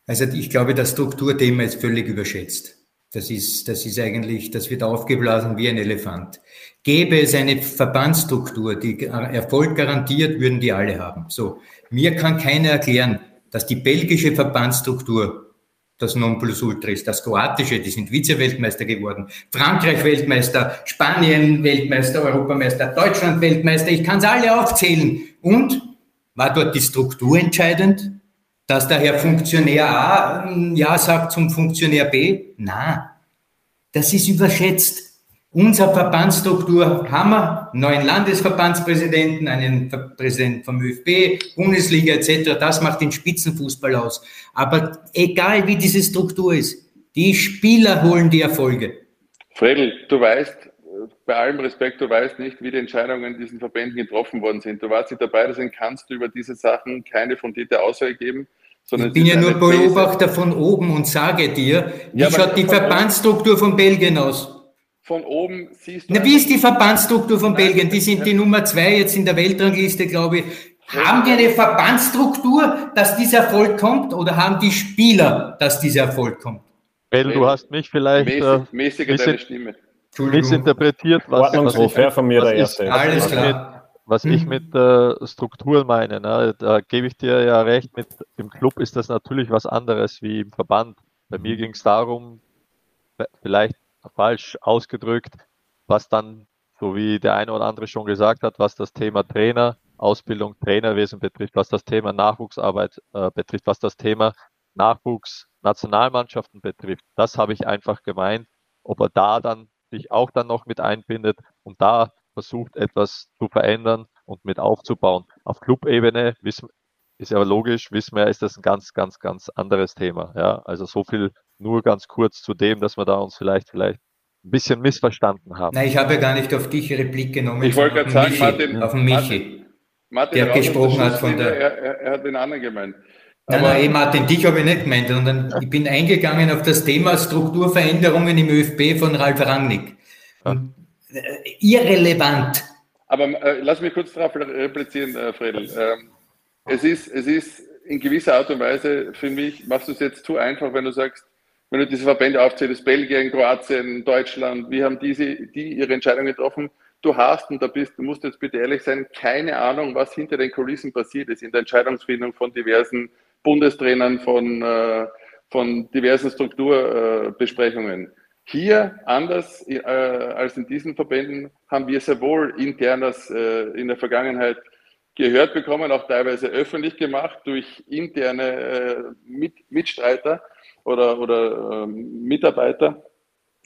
Also ich glaube, das Strukturthema ist völlig überschätzt. Das ist, das ist eigentlich, das wird aufgeblasen wie ein Elefant. Gäbe es eine Verbandsstruktur, die Erfolg garantiert, würden die alle haben. So. Mir kann keiner erklären, dass die belgische Verbandsstruktur das Nonplusultra ist, das kroatische, die sind Vize-Weltmeister geworden, Frankreich Weltmeister, Spanien Weltmeister, Europameister, Deutschland Weltmeister, ich kann es alle aufzählen. Und war dort die Struktur entscheidend? Dass der Herr Funktionär A Ja sagt zum Funktionär B? Na, das ist überschätzt. Unsere Verbandsstruktur haben wir, neuen Landesverbandspräsidenten, einen Präsidenten vom ÖFB, Bundesliga etc. Das macht den Spitzenfußball aus. Aber egal wie diese Struktur ist, die Spieler holen die Erfolge. Fredel, du weißt, bei allem Respekt, du weißt nicht, wie die Entscheidungen in diesen Verbänden getroffen worden sind. Du warst nicht dabei, deswegen kannst du über diese Sachen keine fundierte Aussage geben. Ich bin ja nur Beobachter These. von oben und sage dir, wie ja, schaut die Verbandsstruktur von Belgien aus? Von oben siehst du. Na, wie ist die Verbandsstruktur von Nein, Belgien? Die sind die Nummer zwei jetzt in der Weltrangliste, glaube ich. Haben die eine Verbandsstruktur, dass dieser Erfolg kommt, oder haben die Spieler, dass dieser Erfolg kommt? Weil du hast mich vielleicht mäßig, mäßiger deine Stimme. missinterpretiert, was, was, ich, von mir der erste. Ich, Alles klar was ich hm. mit äh, Strukturen meine, ne, da gebe ich dir ja recht, mit im Club ist das natürlich was anderes wie im Verband. Bei mir ging es darum, vielleicht falsch ausgedrückt, was dann, so wie der eine oder andere schon gesagt hat, was das Thema Trainer, Ausbildung, Trainerwesen betrifft, was das Thema Nachwuchsarbeit äh, betrifft, was das Thema Nachwuchs, Nationalmannschaften betrifft. Das habe ich einfach gemeint, ob er da dann sich auch dann noch mit einbindet und da versucht, etwas zu verändern und mit aufzubauen. Auf Clubebene wissen, ist aber logisch, wissen wir, ist das ein ganz, ganz, ganz anderes Thema. Ja, also so viel nur ganz kurz zu dem, dass wir da uns vielleicht, vielleicht ein bisschen missverstanden haben. Nein, ich habe ja gar nicht auf dich Replik genommen. Ich wollte gerade sagen, Michi, Martin, auf den Michi, Martin, der gesprochen hat von der. Er, er, hat den anderen gemeint. Nein, nein, eh, Martin, dich habe ich nicht gemeint, sondern ich bin eingegangen auf das Thema Strukturveränderungen im ÖFB von Ralf Rangnick. Und äh, irrelevant. Aber äh, lass mich kurz darauf replizieren, äh, Fredel. Ähm, es, ist, es ist in gewisser Art und Weise für mich, machst du es jetzt zu einfach, wenn du sagst, wenn du diese Verbände aufzählst, Belgien, Kroatien, Deutschland, wie haben diese, die ihre Entscheidung getroffen? Du hast, und da bist, du musst jetzt bitte ehrlich sein, keine Ahnung, was hinter den Kulissen passiert ist in der Entscheidungsfindung von diversen Bundestrainern, von, äh, von diversen Strukturbesprechungen. Hier, anders äh, als in diesen Verbänden, haben wir sehr wohl internes äh, in der Vergangenheit gehört bekommen, auch teilweise öffentlich gemacht durch interne äh, Mit Mitstreiter oder, oder ähm, Mitarbeiter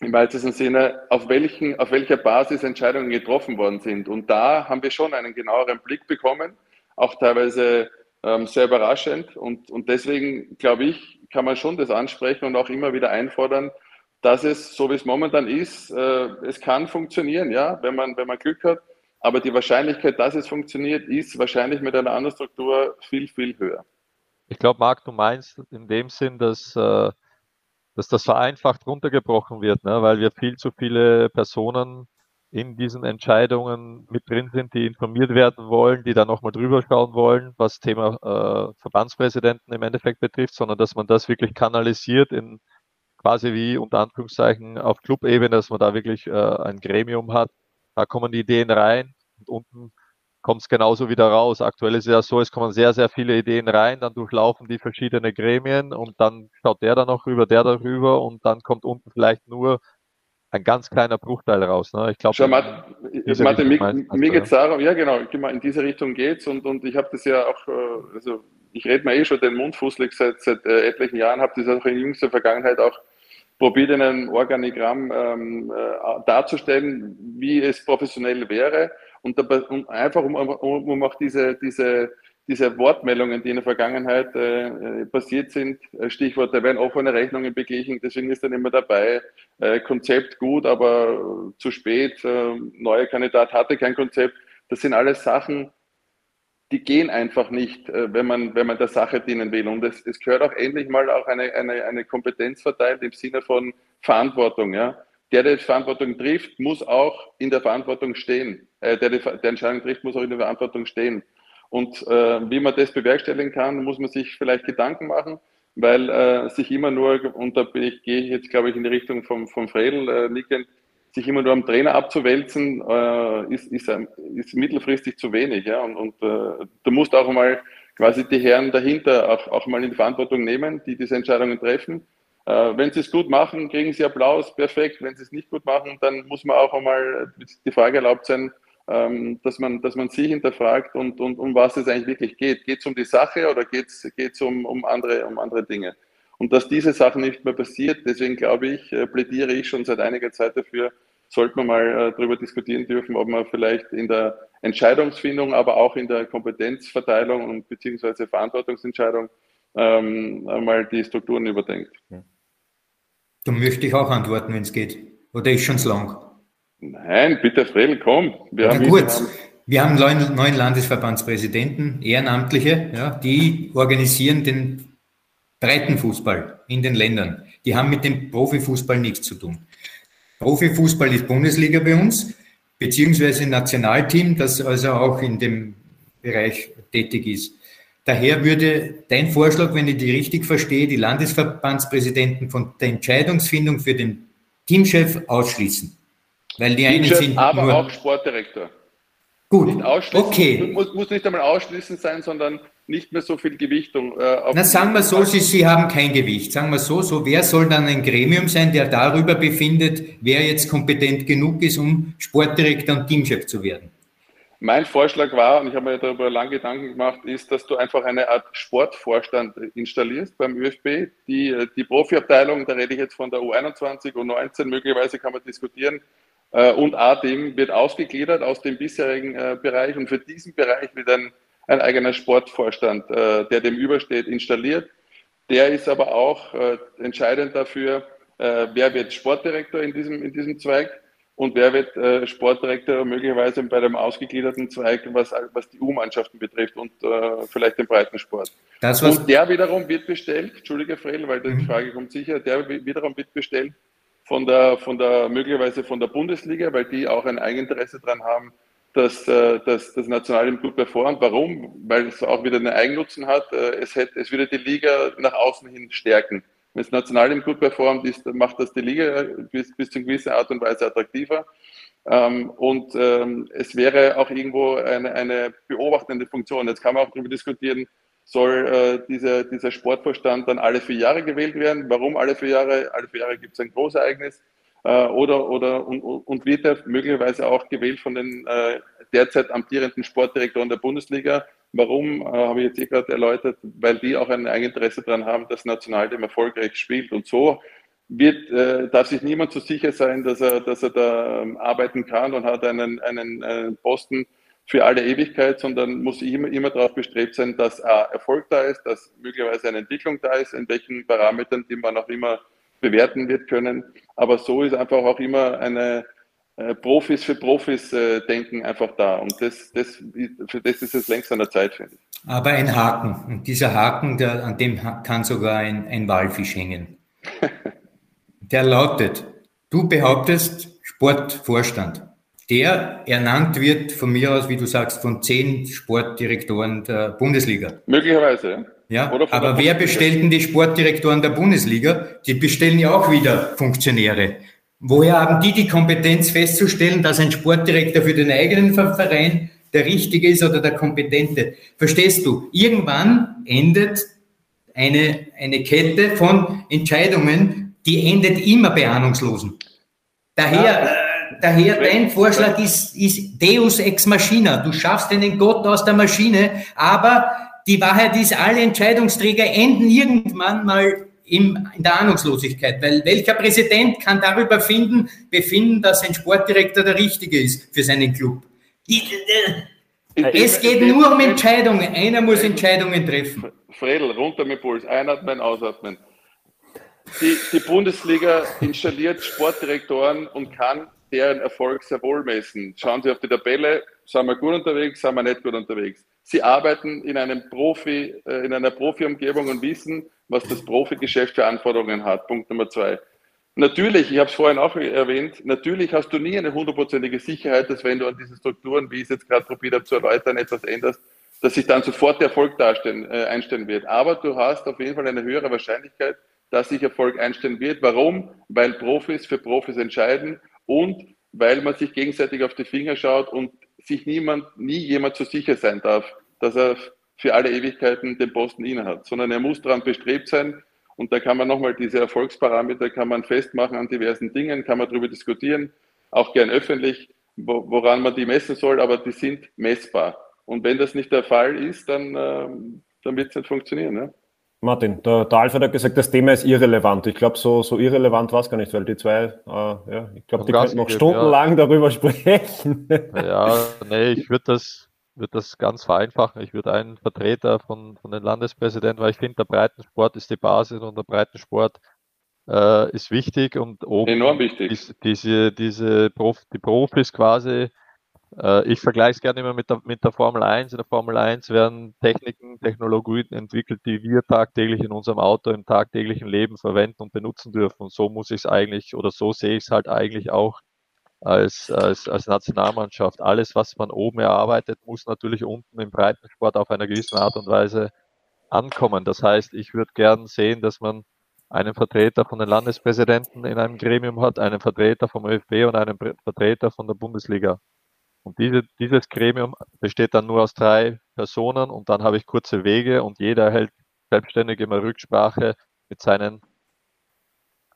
im weitesten Sinne, auf, welchen, auf welcher Basis Entscheidungen getroffen worden sind. Und da haben wir schon einen genaueren Blick bekommen, auch teilweise ähm, sehr überraschend. Und, und deswegen, glaube ich, kann man schon das ansprechen und auch immer wieder einfordern, dass es, so wie es momentan ist, äh, es kann funktionieren, ja, wenn man, wenn man Glück hat. Aber die Wahrscheinlichkeit, dass es funktioniert, ist wahrscheinlich mit einer anderen Struktur viel, viel höher. Ich glaube, Marc, du meinst in dem Sinn, dass, äh, dass das vereinfacht runtergebrochen wird, ne? weil wir viel zu viele Personen in diesen Entscheidungen mit drin sind, die informiert werden wollen, die da nochmal drüber schauen wollen, was Thema äh, Verbandspräsidenten im Endeffekt betrifft, sondern dass man das wirklich kanalisiert in quasi wie unter Anführungszeichen auf Clubebene, dass man da wirklich äh, ein Gremium hat. Da kommen die Ideen rein und unten kommt es genauso wieder raus. Aktuell ist es ja so, es kommen sehr, sehr viele Ideen rein, dann durchlaufen die verschiedene Gremien und dann schaut der da noch rüber, der darüber und dann kommt unten vielleicht nur ein ganz kleiner Bruchteil raus. Ne? Ich glaube, Martin mir, mir geht es darum, ja genau, in diese Richtung geht's und, und ich habe das ja auch, äh, also ich rede mir eh schon den Mund fußlich seit, seit äh, etlichen Jahren, habe das auch in jüngster Vergangenheit auch probiert in einem Organigramm ähm, äh, darzustellen, wie es professionell wäre und, dabei, um, einfach um, um, um auch diese, diese, diese Wortmeldungen, die in der Vergangenheit äh, äh passiert sind, äh, Stichwort, da werden offene Rechnungen beglichen, deswegen ist dann immer dabei, äh, Konzept gut, aber zu spät, äh, neuer Kandidat hatte kein Konzept. Das sind alles Sachen, die gehen einfach nicht, äh, wenn man, wenn man der Sache dienen will. Und es, es gehört auch endlich mal auch eine, eine, eine Kompetenz verteilt im Sinne von Verantwortung. Ja? Der, der die Verantwortung trifft, muss auch in der Verantwortung stehen. Äh, der, der Entscheidung trifft, muss auch in der Verantwortung stehen. Und äh, wie man das bewerkstelligen kann, muss man sich vielleicht Gedanken machen, weil äh, sich immer nur, und da ich, gehe ich jetzt, glaube ich, in die Richtung vom, vom Fredel äh, nickend, sich immer nur am Trainer abzuwälzen, äh, ist, ist, ist, mittelfristig zu wenig. Ja? Und, und äh, du musst auch mal quasi die Herren dahinter auch, auch mal in die Verantwortung nehmen, die diese Entscheidungen treffen. Äh, wenn sie es gut machen, kriegen sie Applaus, perfekt. Wenn sie es nicht gut machen, dann muss man auch einmal die Frage erlaubt sein, ähm, dass, man, dass man sich hinterfragt und, und um was es eigentlich wirklich geht. Geht es um die Sache oder geht es um, um, andere, um andere Dinge? Und dass diese Sachen nicht mehr passiert, deswegen glaube ich, äh, plädiere ich schon seit einiger Zeit dafür, sollte man mal äh, darüber diskutieren dürfen, ob man vielleicht in der Entscheidungsfindung, aber auch in der Kompetenzverteilung und beziehungsweise Verantwortungsentscheidung ähm, mal die Strukturen überdenkt. Da möchte ich auch antworten, wenn es geht. Oder ist schon zu lang? Nein, bitte Fredel, komm. Wir Na haben gut, haben wir haben neun, neun Landesverbandspräsidenten, Ehrenamtliche, ja, die organisieren den Breitenfußball in den Ländern. Die haben mit dem Profifußball nichts zu tun. Profifußball ist Bundesliga bei uns, beziehungsweise ein Nationalteam, das also auch in dem Bereich tätig ist. Daher würde dein Vorschlag, wenn ich die richtig verstehe, die Landesverbandspräsidenten von der Entscheidungsfindung für den Teamchef ausschließen. Weil die einen sind aber nur auch Sportdirektor. Gut, okay. Muss, muss nicht einmal ausschließend sein, sondern nicht mehr so viel Gewichtung. Äh, Na, sagen wir so, Sie, Sie haben kein Gewicht. Sagen wir so, so, wer soll dann ein Gremium sein, der darüber befindet, wer jetzt kompetent genug ist, um Sportdirektor und Teamchef zu werden? Mein Vorschlag war, und ich habe mir darüber lange Gedanken gemacht, ist, dass du einfach eine Art Sportvorstand installierst beim ÖFB. Die, die Profiabteilung, da rede ich jetzt von der U21, U19, möglicherweise kann man diskutieren, äh, und A-Team wird ausgegliedert aus dem bisherigen äh, Bereich und für diesen Bereich wird ein, ein eigener Sportvorstand, äh, der dem übersteht, installiert. Der ist aber auch entscheidend dafür, wer wird Sportdirektor in diesem, in diesem Zweig und wer wird äh, Sportdirektor möglicherweise bei dem ausgegliederten Zweig, was, was die U-Mannschaften betrifft und äh, vielleicht den Breitensport. Das, und der wiederum wird bestellt, Entschuldige Fredel, weil die mhm. Frage kommt sicher, der wiederum wird bestellt von der, von der möglicherweise von der Bundesliga, weil die auch ein Eigeninteresse daran haben, dass, äh, dass das Nationalteam gut performt. Warum? Weil es auch wieder einen Eigennutzen hat. Äh, es, hätte, es würde die Liga nach außen hin stärken. Wenn das Nationalteam gut performt, ist, macht das die Liga bis, bis zu einer gewissen Art und Weise attraktiver. Ähm, und ähm, es wäre auch irgendwo eine, eine beobachtende Funktion. Jetzt kann man auch darüber diskutieren, soll äh, dieser, dieser Sportvorstand dann alle vier Jahre gewählt werden? Warum alle vier Jahre? Alle vier Jahre gibt es ein Großereignis. Äh, oder oder und, und wird er möglicherweise auch gewählt von den äh, derzeit amtierenden Sportdirektoren der Bundesliga? Warum, äh, habe ich jetzt eh gerade erläutert, weil die auch ein Eigeninteresse daran haben, dass Nationalteam erfolgreich spielt. Und so wird, äh, darf sich niemand so sicher sein, dass er, dass er da ähm, arbeiten kann und hat einen, einen, einen Posten für alle Ewigkeit, sondern muss immer, immer darauf bestrebt sein, dass A, Erfolg da ist, dass möglicherweise eine Entwicklung da ist, in welchen Parametern, die man auch immer bewerten wird können. Aber so ist einfach auch immer eine, äh, Profis für Profis äh, denken einfach da. Und das, das, für das ist es längst an der Zeit, finde ich. Aber ein Haken. Und dieser Haken, der, an dem kann sogar ein, ein Walfisch hängen. der lautet, du behauptest Sportvorstand. Der ernannt wird von mir aus, wie du sagst, von zehn Sportdirektoren der Bundesliga. Möglicherweise, ja. ja aber wer bestellt denn die Sportdirektoren der Bundesliga? Die bestellen ja auch wieder Funktionäre. Woher haben die die Kompetenz festzustellen, dass ein Sportdirektor für den eigenen Verein der richtige ist oder der kompetente? Verstehst du? Irgendwann endet eine, eine Kette von Entscheidungen, die endet immer bei Ahnungslosen. Daher, ja. äh, daher dein Vorschlag ist, ist Deus ex machina. Du schaffst einen Gott aus der Maschine, aber die Wahrheit ist, alle Entscheidungsträger enden irgendwann mal im, in der Ahnungslosigkeit, weil welcher Präsident kann darüber finden, befinden, dass ein Sportdirektor der Richtige ist für seinen Club? Es geht nur um Entscheidungen. Einer muss Entscheidungen treffen. Fredel, runter mit Puls, einatmen, ausatmen. Die, die Bundesliga installiert Sportdirektoren und kann deren Erfolg sehr wohl messen. Schauen Sie auf die Tabelle, sind wir gut unterwegs, sind wir nicht gut unterwegs. Sie arbeiten in einem Profi, äh, in einer Profi-Umgebung und wissen, was das Profigeschäft für Anforderungen hat. Punkt Nummer zwei. Natürlich, ich habe es vorhin auch erwähnt, natürlich hast du nie eine hundertprozentige Sicherheit, dass wenn du an diesen Strukturen, wie ich es jetzt gerade probiert habe zu erläutern, etwas änderst, dass sich dann sofort der Erfolg darstellen, äh, einstellen wird. Aber du hast auf jeden Fall eine höhere Wahrscheinlichkeit, dass sich Erfolg einstellen wird. Warum? Weil Profis für Profis entscheiden und weil man sich gegenseitig auf die Finger schaut und sich niemand, nie jemand so sicher sein darf, dass er für alle Ewigkeiten den Posten innehat, sondern er muss daran bestrebt sein. Und da kann man nochmal diese Erfolgsparameter kann man festmachen an diversen Dingen, kann man darüber diskutieren, auch gern öffentlich, woran man die messen soll, aber die sind messbar. Und wenn das nicht der Fall ist, dann, äh, dann wird es nicht funktionieren. Ne? Martin, der, der Alfred hat gesagt, das Thema ist irrelevant. Ich glaube, so, so irrelevant war es gar nicht, weil die zwei, äh, ja, ich glaube, die könnten noch stundenlang ja. darüber sprechen. Ja, nee, ich würde das, würde das ganz vereinfachen. Ich würde einen Vertreter von, von den Landespräsidenten, weil ich finde, der Breitensport ist die Basis und der Breitensport äh, ist wichtig und oben enorm wichtig. Ist diese, diese Prof, die Profis quasi. Äh, ich vergleiche es gerne immer mit der, mit der Formel 1. In der Formel 1 werden Techniken, Technologien entwickelt, die wir tagtäglich in unserem Auto im tagtäglichen Leben verwenden und benutzen dürfen. Und so muss ich es eigentlich oder so sehe ich es halt eigentlich auch als, als, als Nationalmannschaft. Alles, was man oben erarbeitet, muss natürlich unten im Breitensport auf einer gewissen Art und Weise ankommen. Das heißt, ich würde gern sehen, dass man einen Vertreter von den Landespräsidenten in einem Gremium hat, einen Vertreter vom ÖFB und einen Vertreter von der Bundesliga. Und diese, dieses Gremium besteht dann nur aus drei Personen und dann habe ich kurze Wege und jeder hält selbstständig immer Rücksprache mit seinen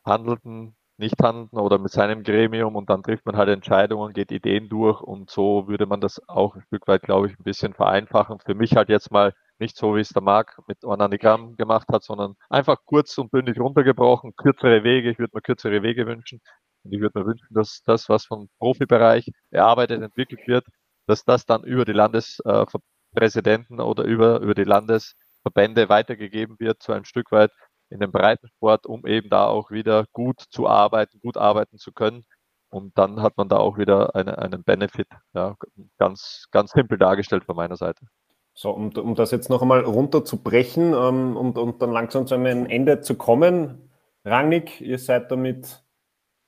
handelnden nicht handeln oder mit seinem Gremium und dann trifft man halt Entscheidungen, geht Ideen durch und so würde man das auch ein Stück weit, glaube ich, ein bisschen vereinfachen. Für mich halt jetzt mal nicht so, wie es der Marc mit Organigramm gemacht hat, sondern einfach kurz und bündig runtergebrochen, kürzere Wege. Ich würde mir kürzere Wege wünschen. Und ich würde mir wünschen, dass das, was vom Profibereich erarbeitet, entwickelt wird, dass das dann über die Landespräsidenten oder über, über die Landesverbände weitergegeben wird, so ein Stück weit in den Breitensport, um eben da auch wieder gut zu arbeiten, gut arbeiten zu können. Und dann hat man da auch wieder eine, einen Benefit. Ja, ganz, ganz simpel dargestellt von meiner Seite. So, um, um das jetzt noch einmal runterzubrechen ähm, und, und dann langsam zu einem Ende zu kommen. Rangnick, ihr seid damit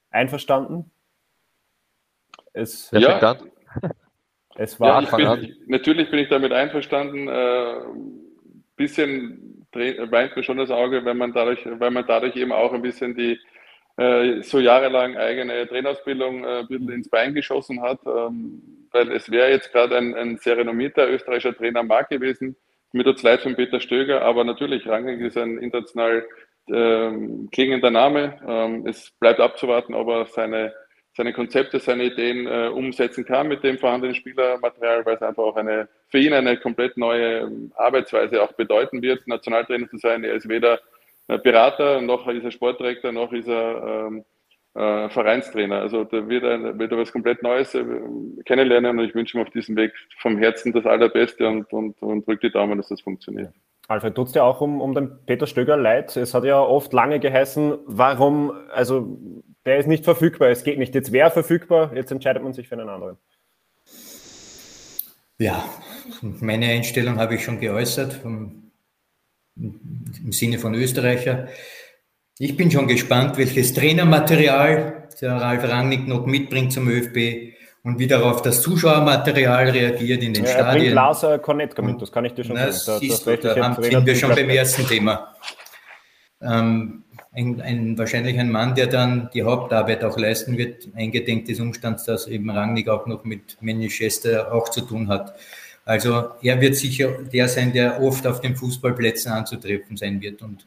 einverstanden? Es, ja, es war ja, bin, natürlich bin ich damit einverstanden. Äh, bisschen weint mir schon das Auge, wenn man dadurch, weil man dadurch eben auch ein bisschen die äh, so jahrelang eigene Trainerausbildung äh, ein bisschen ins Bein geschossen hat. Ähm, weil es wäre jetzt gerade ein, ein sehr renommierter österreichischer Trainer am Markt gewesen, mit der Zeit von Peter Stöger, aber natürlich, Rangnick ist ein international ähm, klingender Name. Ähm, es bleibt abzuwarten, ob er seine, seine Konzepte, seine Ideen äh, umsetzen kann mit dem vorhandenen Spielermaterial, weil es einfach auch eine für ihn eine komplett neue ähm, Arbeitsweise auch bedeuten wird, Nationaltrainer zu sein. Er ist weder äh, Berater, noch ist er Sportdirektor, noch ist er ähm, äh, Vereinstrainer. Also da wird er, wird er was komplett Neues äh, kennenlernen und ich wünsche ihm auf diesem Weg vom Herzen das Allerbeste und, und, und drücke die Daumen, dass das funktioniert. Alfred, tut es dir auch um, um den Peter Stöger leid? Es hat ja oft lange geheißen, warum, also der ist nicht verfügbar, es geht nicht. Jetzt wäre verfügbar, jetzt entscheidet man sich für einen anderen. Ja, meine Einstellung habe ich schon geäußert, vom, im Sinne von Österreicher. Ich bin schon gespannt, welches Trainermaterial der Ralf Rangnick noch mitbringt zum ÖFB und wie darauf das Zuschauermaterial reagiert in den ja, Stadien. Er Glas äh, Connect mit, das kann ich dir schon das sagen. Das, das du, da sind wir schon beim ersten Thema. Ähm, ein, ein, wahrscheinlich ein Mann, der dann die Hauptarbeit auch leisten wird, eingedenk des Umstands, dass eben Rangnick auch noch mit Manchester auch zu tun hat. Also er wird sicher der sein, der oft auf den Fußballplätzen anzutreffen sein wird und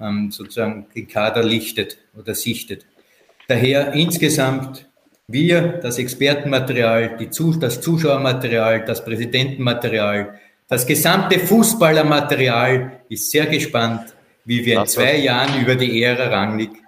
ähm, sozusagen den Kader lichtet oder sichtet. Daher insgesamt wir, das Expertenmaterial, die, das Zuschauermaterial, das Präsidentenmaterial, das gesamte Fußballermaterial ist sehr gespannt wie wir in zwei Jahren über die Ära Rangnick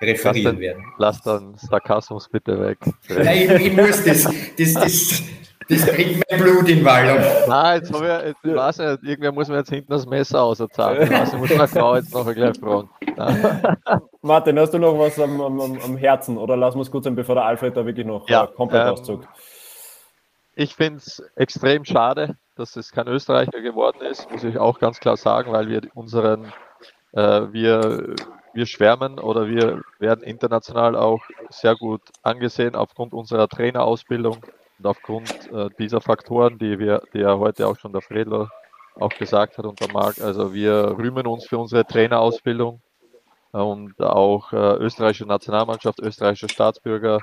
referieren lass werden. Lass dann Sarkasmus bitte weg. Nein, ich, ich muss das, das, das, das bringt mein Blut in Wallung. Nein, jetzt habe ich, jetzt weiß nicht, irgendwer muss mir jetzt hinten das Messer auserzahlen. Also muss meine Frau jetzt noch gleich fragen. Martin, hast du noch was am, am, am Herzen oder lass uns kurz sein, bevor der Alfred da wirklich noch ja, äh, komplett ähm, auszuckt? Ich finde es extrem schade, dass es kein Österreicher geworden ist, muss ich auch ganz klar sagen, weil wir unseren wir, wir schwärmen oder wir werden international auch sehr gut angesehen aufgrund unserer Trainerausbildung und aufgrund äh, dieser Faktoren, die wir, die ja heute auch schon der Fredler auch gesagt hat und der Marc. Also wir rühmen uns für unsere Trainerausbildung und auch äh, österreichische Nationalmannschaft, österreichische Staatsbürger,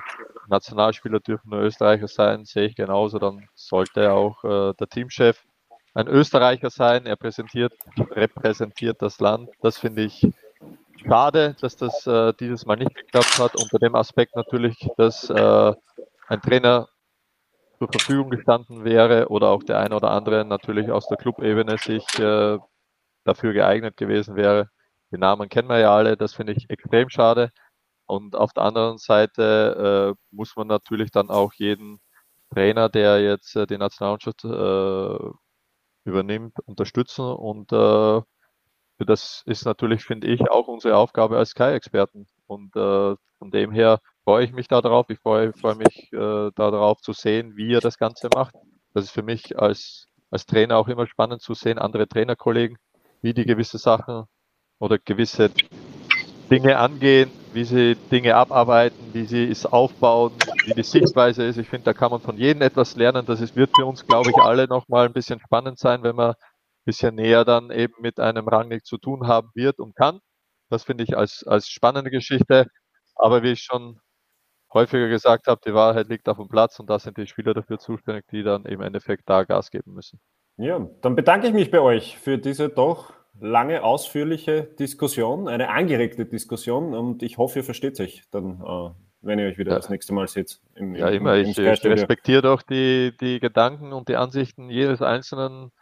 Nationalspieler dürfen nur Österreicher sein, sehe ich genauso. Dann sollte auch äh, der Teamchef ein Österreicher sein. Er präsentiert, repräsentiert das Land. Das finde ich schade, dass das äh, dieses Mal nicht geklappt hat. Unter dem Aspekt natürlich, dass äh, ein Trainer zur Verfügung gestanden wäre oder auch der eine oder andere natürlich aus der Clubebene sich äh, dafür geeignet gewesen wäre. Die Namen kennen wir ja alle, das finde ich extrem schade. Und auf der anderen Seite äh, muss man natürlich dann auch jeden Trainer, der jetzt äh, die Nationalmannschaft äh, übernimmt, unterstützen und äh, das ist natürlich, finde ich, auch unsere Aufgabe als Sky-Experten. Und äh, von dem her freue ich mich darauf. Ich freue, freue mich äh, darauf zu sehen, wie er das Ganze macht. Das ist für mich als, als Trainer auch immer spannend zu sehen, andere Trainerkollegen, wie die gewisse Sachen oder gewisse Dinge angehen, wie sie Dinge abarbeiten, wie sie es aufbauen, wie die Sichtweise ist. Ich finde, da kann man von jedem etwas lernen. Das ist, wird für uns, glaube ich, alle nochmal ein bisschen spannend sein, wenn man ein bisschen näher dann eben mit einem Rangnick zu tun haben wird und kann. Das finde ich als, als spannende Geschichte. Aber wie ich schon häufiger gesagt habe, die Wahrheit liegt auf dem Platz und da sind die Spieler dafür zuständig, die dann im Endeffekt da Gas geben müssen. Ja, dann bedanke ich mich bei euch für diese doch lange, ausführliche Diskussion, eine angeregte Diskussion und ich hoffe, ihr versteht sich dann, äh, wenn ihr euch wieder ja. das nächste Mal seht. Im, ja, immer. Im, im ich, ich respektiere doch die, die Gedanken und die Ansichten jedes Einzelnen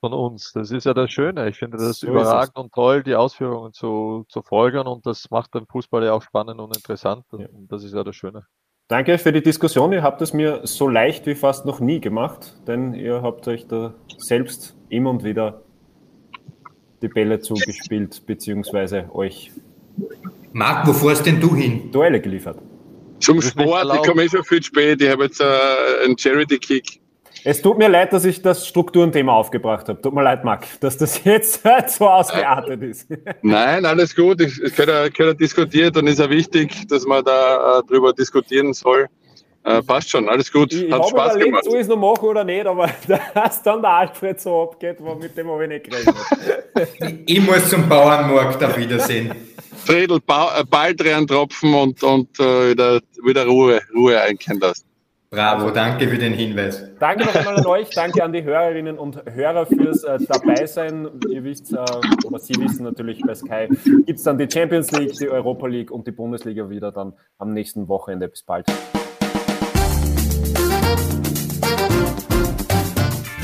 von uns. Das ist ja das Schöne. Ich finde das so überragend und toll, die Ausführungen zu, zu folgern und das macht den Fußball ja auch spannend und interessant ja. und das ist ja das Schöne. Danke für die Diskussion. Ihr habt es mir so leicht wie fast noch nie gemacht, denn ihr habt euch da selbst immer und wieder die Bälle zugespielt, beziehungsweise euch. Marc, wo fährst denn du hin? Duelle geliefert. Zum Sport, ich komme eh schon viel spät. Ich habe jetzt uh, einen Charity-Kick. Es tut mir leid, dass ich das Strukturenthema aufgebracht habe. Tut mir leid, Marc, dass das jetzt so ausgeartet ist. Nein, alles gut. Es gehört ja diskutiert und ist ja wichtig, dass man da äh, drüber diskutieren soll. Äh, passt schon, alles gut. Ich, Hat ich Spaß überlegt, gemacht. Soll ich es noch machen oder nicht, aber dass dann der Alfred so abgeht, mit dem habe ich nicht gerechnet. ich muss zum Bauernmarkt auf Wiedersehen. Fredel, ba äh, bald reintropfen und, und äh, wieder, wieder Ruhe, Ruhe einkehren lassen. Bravo, danke für den Hinweis. Danke noch einmal an euch, danke an die Hörerinnen und Hörer fürs äh, Dabeisein. Ihr wisst, äh, oder Sie wissen natürlich bei Sky, gibt es dann die Champions League, die Europa League und die Bundesliga wieder dann am nächsten Wochenende. Bis bald.